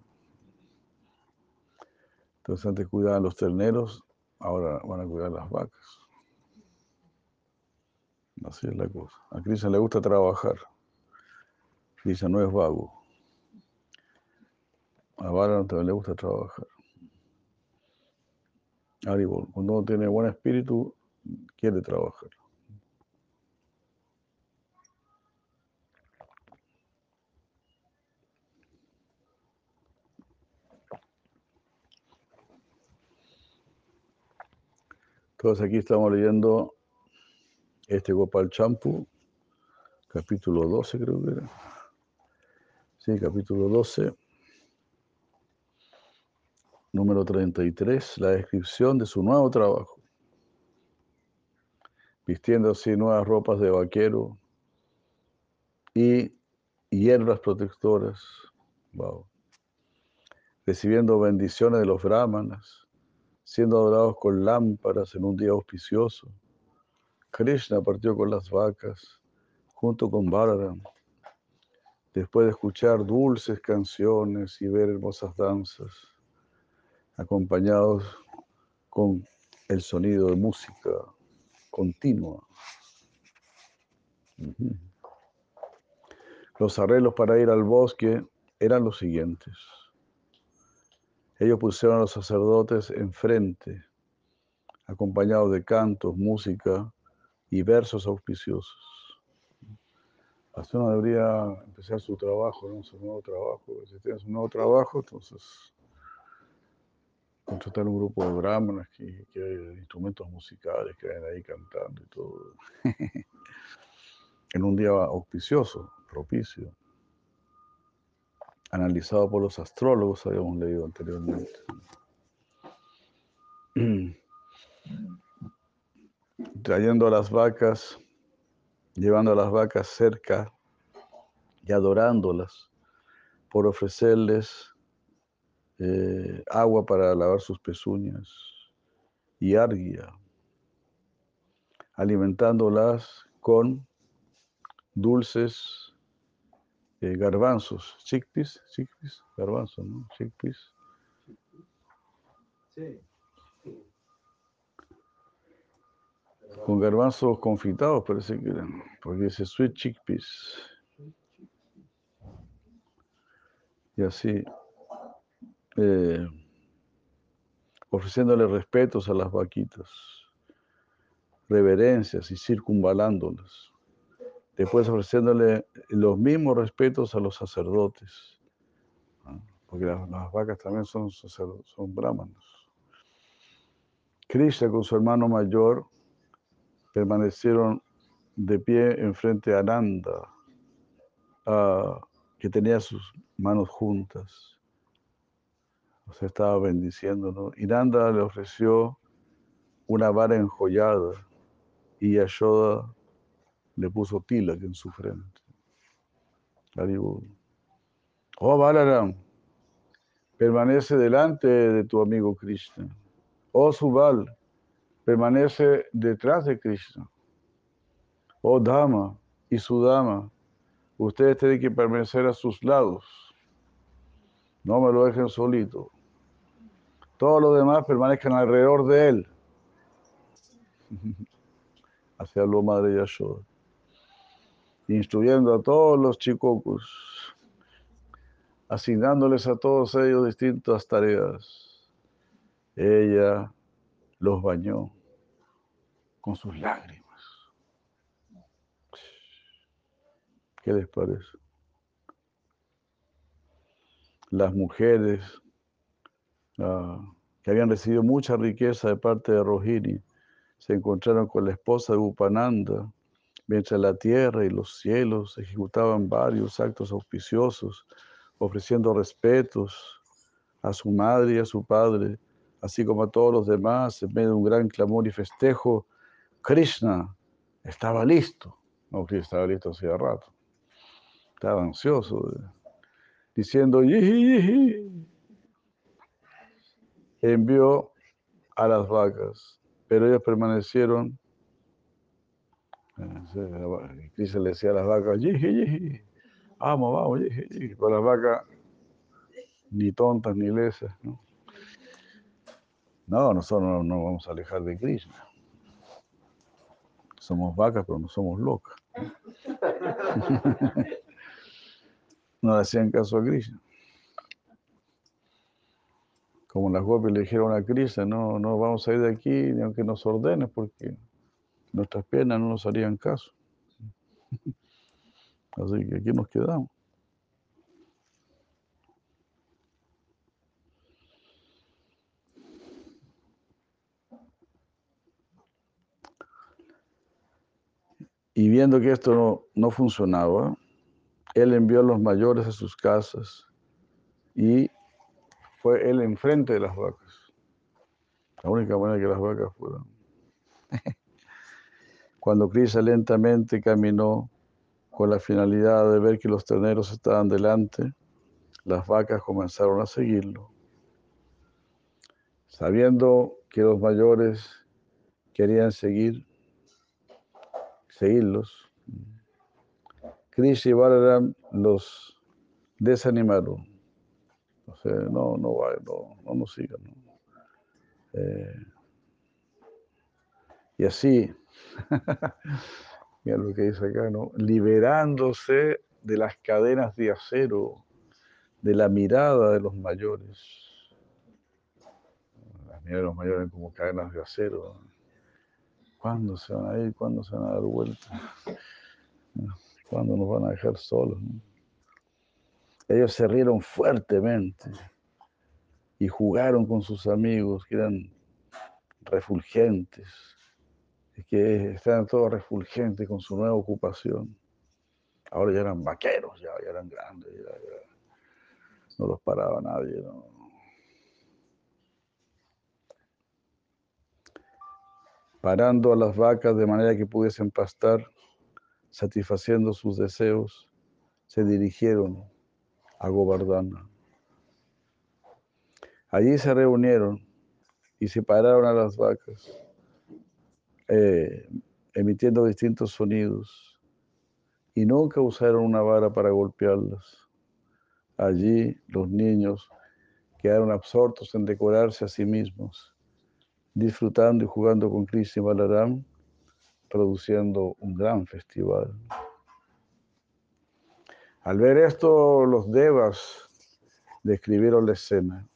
Entonces antes cuidaban los terneros, ahora van a cuidar las vacas. Así es la cosa. A Krishna le gusta trabajar. Krishna no es vago. A Balaram también le gusta trabajar. Haribol, cuando uno tiene buen espíritu, quiere trabajar. Entonces aquí estamos leyendo este Gopal Champu, capítulo 12 creo que era. Sí, capítulo 12, número 33, la descripción de su nuevo trabajo. Vistiendo así nuevas ropas de vaquero y hierbas protectoras. Wow. Recibiendo bendiciones de los brahmanas, siendo adorados con lámparas en un día auspicioso. Krishna partió con las vacas junto con Balaram. Después de escuchar dulces canciones y ver hermosas danzas, acompañados con el sonido de música continua. Los arreglos para ir al bosque eran los siguientes. Ellos pusieron a los sacerdotes enfrente, acompañados de cantos, música y versos auspiciosos. Así uno debería empezar su trabajo, su nuevo trabajo. Si tienes un nuevo trabajo, entonces contratar un grupo de brahmanas que, que hay instrumentos musicales que vayan ahí cantando y todo. [laughs] en un día auspicioso, propicio, analizado por los astrólogos, habíamos leído anteriormente. [clears throat] trayendo las vacas, llevando a las vacas cerca y adorándolas por ofrecerles eh, agua para lavar sus pezuñas y arguia, alimentándolas con dulces eh, garbanzos, chickpeas, chickpeas, garbanzos, ¿no? Chickpeas. Sí. Con garbanzos confitados parece que eran, porque dice sweet chickpeas. Y así, eh, ofreciéndole respetos a las vaquitas, reverencias y circunvalándolas. Después ofreciéndole los mismos respetos a los sacerdotes, ¿no? porque las, vacas también son, son brahmanos. Krishna con su hermano mayor permanecieron de pie enfrente a Ananda, ah, que tenía sus manos juntas. O sea, estaba bendiciendo, ¿no? Y Nanda le ofreció una vara enjollada y Yashoda le puso tilak en su frente. Oh, Balaram, permanece delante de tu amigo Krishna. Oh, Subal, permanece detrás de Krishna. Oh, Dama y Sudama, ustedes tienen que permanecer a sus lados. No me lo dejen solito. Todos los demás permanezcan alrededor de él. [laughs] Hacia lo madre Yashoda. Instruyendo a todos los chicocos, asignándoles a todos ellos distintas tareas. Ella los bañó con sus lágrimas. ¿Qué les parece? Las mujeres ah, que habían recibido mucha riqueza de parte de Rohini se encontraron con la esposa de Upananda, mientras la tierra y los cielos ejecutaban varios actos auspiciosos, ofreciendo respetos a su madre y a su padre, así como a todos los demás, en medio de un gran clamor y festejo. Krishna estaba listo. No, Krishna estaba listo hacía rato. Estaba ansioso, eh, diciendo, "Yihi, yihi". envió a las vacas, pero ellos permanecieron. eh, Krishna le decía a las vacas, "Yihi, yihi". vamos, vamos, yihi". pero las vacas ni tontas ni lesas. ¿no? No, nosotros no nos vamos a alejar de Krishna. Somos vacas, pero no somos locas. [laughs] No hacían caso a Krishna. Como las gopis le dijeron a Krishna, no, no vamos a ir de aquí ni aunque nos ordenes, porque nuestras piernas no nos harían caso. [laughs] Así que aquí nos quedamos. Viendo que esto no, no funcionaba, él envió a los mayores a sus casas y fue él enfrente de las vacas. La única manera que las vacas fueran. [laughs] Cuando Krishna lentamente caminó con la finalidad de ver que los terneros estaban delante, las vacas comenzaron a seguirlo. Sabiendo que los mayores querían seguir, seguirlos, Krishna y Balaram los desanimaron. O sea, no, no, no, no nos sigan. Eh, y así, [laughs] mira lo que dice acá, ¿no? Liberándose de las cadenas de acero, de la mirada de los mayores. Las miradas de los mayores como cadenas de acero. ¿Cuándo se van a ir? ¿Cuándo se van a dar vuelta? ¿Cuándo nos van a dejar solos? Ellos se rieron fuertemente y jugaron con sus amigos que eran refulgentes, que estaban todos refulgentes con su nueva ocupación. Ahora ya eran vaqueros, ya, ya eran grandes, ya no los paraba nadie. ¿no? Parando a las vacas de manera que pudiesen pastar, satisfaciendo sus deseos, se dirigieron a Govardhana. Allí se reunieron y separaron a las vacas, eh, emitiendo distintos sonidos, y nunca usaron una vara para golpearlas. Allí los niños quedaron absortos en decorarse a sí mismos, disfrutando y jugando con Krishna y Balaram, produciendo un gran festival. Al ver esto, los devas describieron la escena.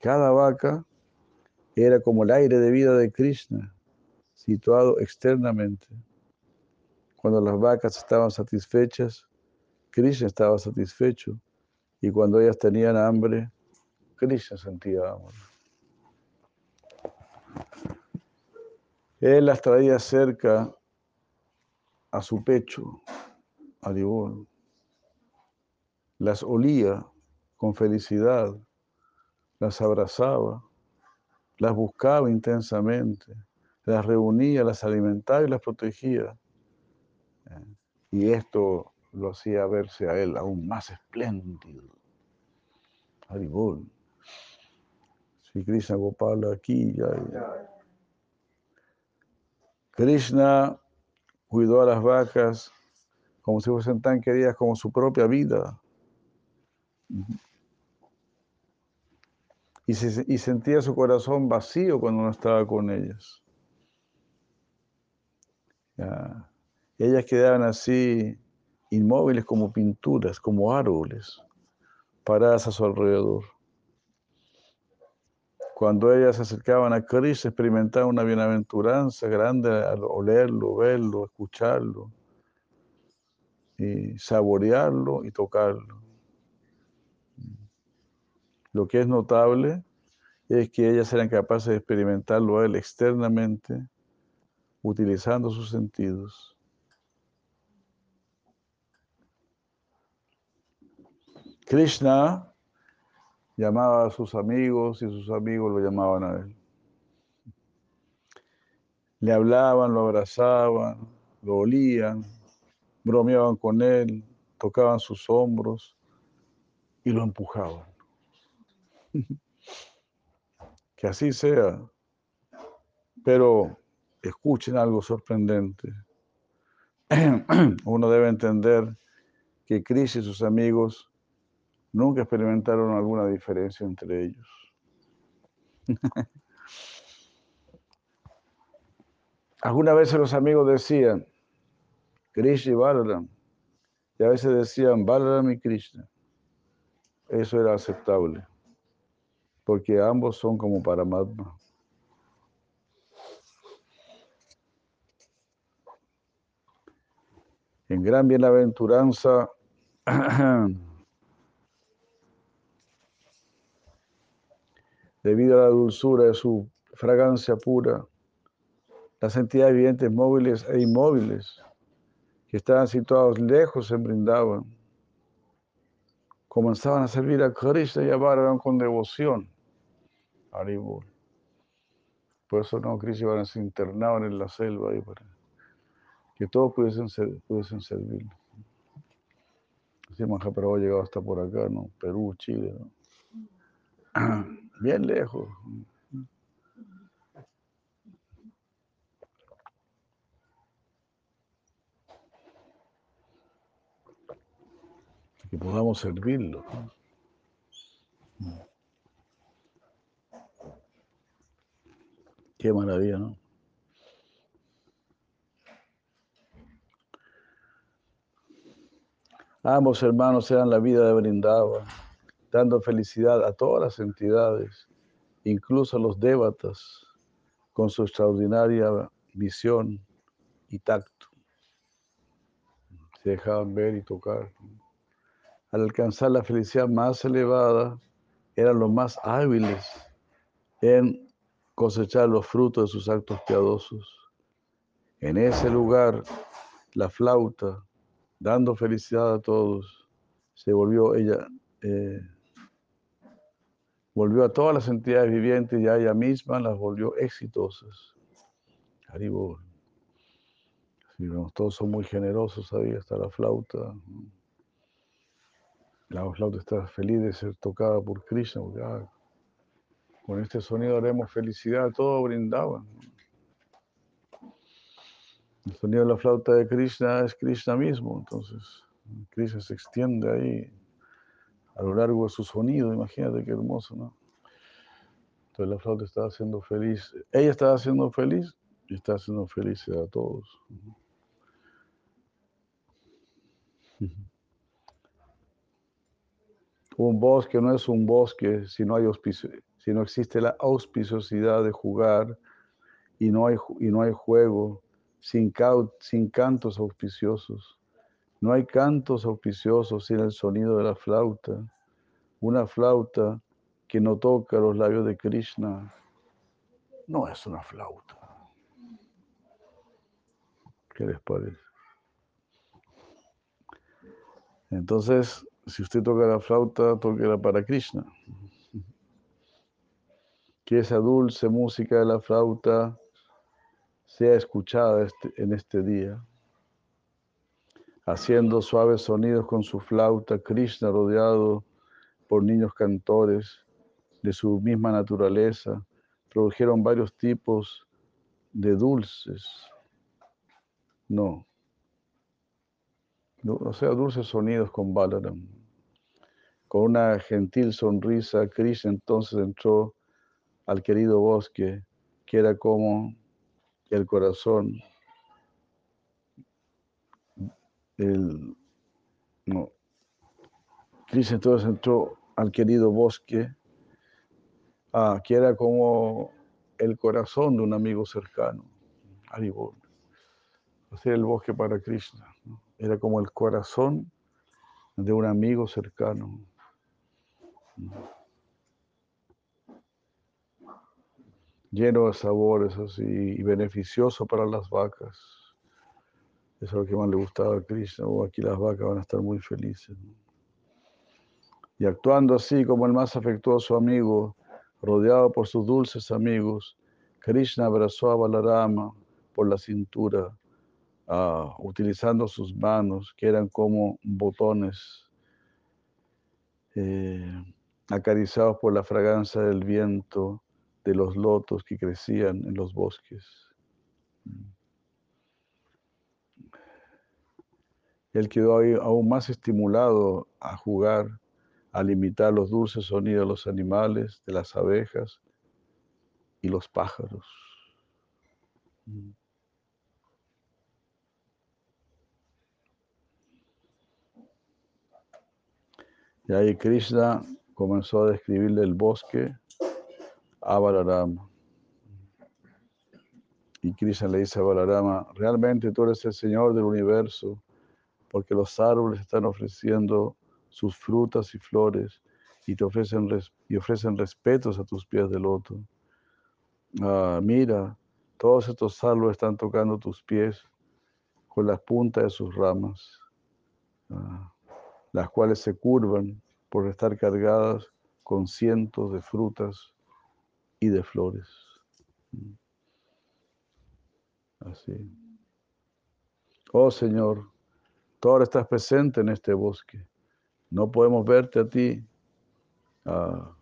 Cada vaca era como el aire de vida de Krishna, situado externamente. Cuando las vacas estaban satisfechas, Krishna estaba satisfecho. Y cuando ellas tenían hambre, Krishna sentía hambre. Él las traía cerca a su pecho, a. Las olía con felicidad, las abrazaba, las buscaba intensamente, las reunía, las alimentaba y las protegía. Y esto lo hacía verse a él aún más espléndido. Haribol. Si Krishna Gopala aquí. Krishna cuidó a las vacas como si fuesen tan queridas como su propia vida. Y, y sentía su corazón vacío cuando no estaba con ellas. Ellas quedaban así inmóviles como pinturas, como árboles, paradas a su alrededor. Cuando ellas se acercaban a Cristo, experimentaban una bienaventuranza grande al olerlo, verlo, escucharlo, y saborearlo y tocarlo. Lo que es notable es que ellas eran capaces de experimentarlo a él externamente, utilizando sus sentidos. Krishna llamaba a sus amigos y sus amigos lo llamaban a él. Le hablaban, lo abrazaban, lo olían, bromeaban con él, tocaban sus hombros y lo empujaban. [laughs] que así sea. Pero escuchen algo sorprendente. [clears throat] Uno debe entender que Krishna y sus amigos nunca experimentaron alguna diferencia entre ellos. [laughs] Algunas veces los amigos decían Krishna y Balaram, y a veces decían Balaram y Krishna. Eso era aceptable, porque ambos son como Paramatma. En gran bienaventuranza [clears throat] debido a la dulzura de su fragancia pura, las entidades vivientes móviles e inmóviles que estaban situados lejos en Brindavan comenzaban a servir a Krishna y a Bhagavan con devoción. Por eso no, Krishna se internaban en la selva ahí para que todos pudiesen, ser, pudiesen servir. Así Mahaprabhu ha llegado hasta por acá, ¿no? Perú, Chile, ¿no? [clears throat] bien lejos. Que podamos servirlo. Qué maravilla, ¿no? Ambos hermanos eran la vida de Brindava dando felicidad a todas las entidades, incluso a los débatas, con su extraordinaria visión y tacto. Se dejaban ver y tocar. Al alcanzar la felicidad más elevada, eran los más hábiles en cosechar los frutos de sus actos piadosos. En ese lugar, la flauta, dando felicidad a todos, se volvió ella eh, volvió a todas las entidades vivientes y a ella misma las volvió exitosas. Haribol. Todos son muy generosos ahí, hasta la flauta. La flauta está feliz de ser tocada por Krishna, porque ah, con este sonido haremos felicidad, todo brindaba. El sonido de la flauta de Krishna es Krishna mismo, entonces Krishna se extiende ahí a lo largo de su sonido, imagínate qué hermoso, ¿no? Entonces la flauta estaba haciendo feliz, ella estaba haciendo feliz y está haciendo feliz a todos. Un bosque no es un bosque si no, hay auspicio, si no existe la auspiciosidad de jugar y no hay, y no hay juego, sin, sin cantos auspiciosos. No hay cantos auspiciosos sin el sonido de la flauta. Una flauta que no toca los labios de Krishna no es una flauta. ¿Qué les parece? Entonces, si usted toca la flauta, la para Krishna. Que esa dulce música de la flauta sea escuchada este, en este día. Haciendo suaves sonidos con su flauta, Krishna rodeado por niños cantores de su misma naturaleza, produjeron varios tipos de dulces. No. O sea, dulces sonidos con Balaram. Con una gentil sonrisa, Krishna entonces entró al querido bosque, que era como el corazón, el, no, Cristo entonces entró al querido bosque, ah, que era como el corazón de un amigo cercano, Aribol. O sea, el bosque para Krishna. Era como el corazón de un amigo cercano lleno de sabores así y beneficioso para las vacas. Eso es lo que más le gustaba a Krishna. Oh, aquí las vacas van a estar muy felices. Y actuando así como el más afectuoso amigo, rodeado por sus dulces amigos, Krishna abrazó a Balarama por la cintura, ah, utilizando sus manos, que eran como botones, eh, acariciados por la fragancia del viento de los lotos que crecían en los bosques. Él quedó ahí aún más estimulado a jugar, a limitar los dulces sonidos de los animales, de las abejas y los pájaros. Y ahí Krishna comenzó a describirle el bosque a Balarama. Y Krishna le dice a Balarama, realmente tú eres el Señor del universo, porque los árboles están ofreciendo sus frutas y flores y te ofrecen, y ofrecen respetos a tus pies de loto. Ah, mira, todos estos árboles están tocando tus pies con las puntas de sus ramas, ah, las cuales se curvan por estar cargadas con cientos de frutas y de flores. Así. Oh Señor, tú ahora estás presente en este bosque. No podemos verte a ti, ah,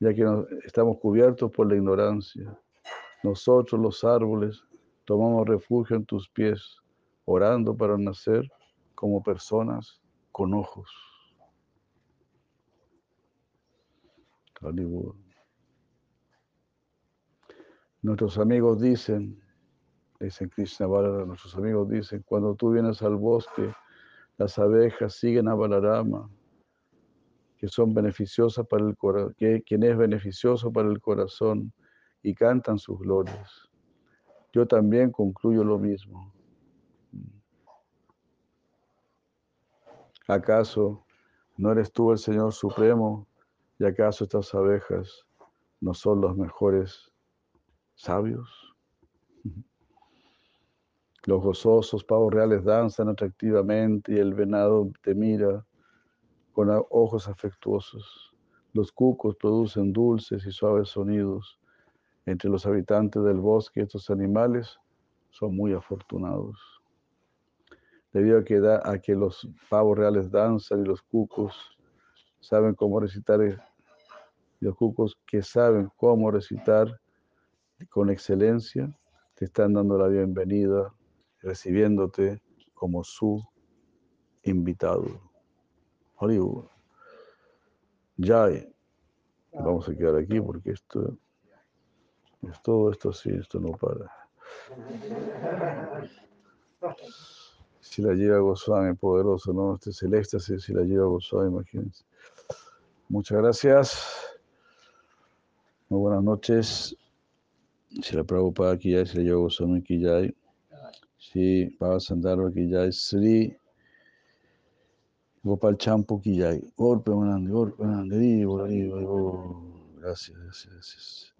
ya que estamos cubiertos por la ignorancia. Nosotros los árboles tomamos refugio en tus pies, orando para nacer como personas con ojos. Hollywood. Nuestros amigos dicen, dicen Krishna Balarama, nuestros amigos dicen, cuando tú vienes al bosque, las abejas siguen a Balarama, que son beneficiosas para el corazón, que, quien es beneficioso para el corazón y cantan sus glorias. Yo también concluyo lo mismo. ¿Acaso no eres tú el Señor Supremo? ¿Y acaso estas abejas no son los mejores sabios. Los gozosos pavos reales danzan atractivamente y el venado te mira con ojos afectuosos. Los cucos producen dulces y suaves sonidos. Entre los habitantes del bosque, estos animales son muy afortunados. Debido a que, da, a que los pavos reales danzan y los cucos saben cómo recitar, y los cucos que saben cómo recitar con excelencia, te están dando la bienvenida, recibiéndote como su invitado. Hollywood. Jai. Vamos a quedar aquí porque esto es todo esto sí, esto no para. Si la lleva Goswami, poderoso, ¿no? Este es el éxtasis, si la lleva Goswami, imagínense. Muchas gracias. Muy buenas noches. Si la Prabhupada aquí ya, si la lleva Goswami aquí ya. Si Aquí ya, Sri. Gopal Manandi, Gracias, gracias, gracias.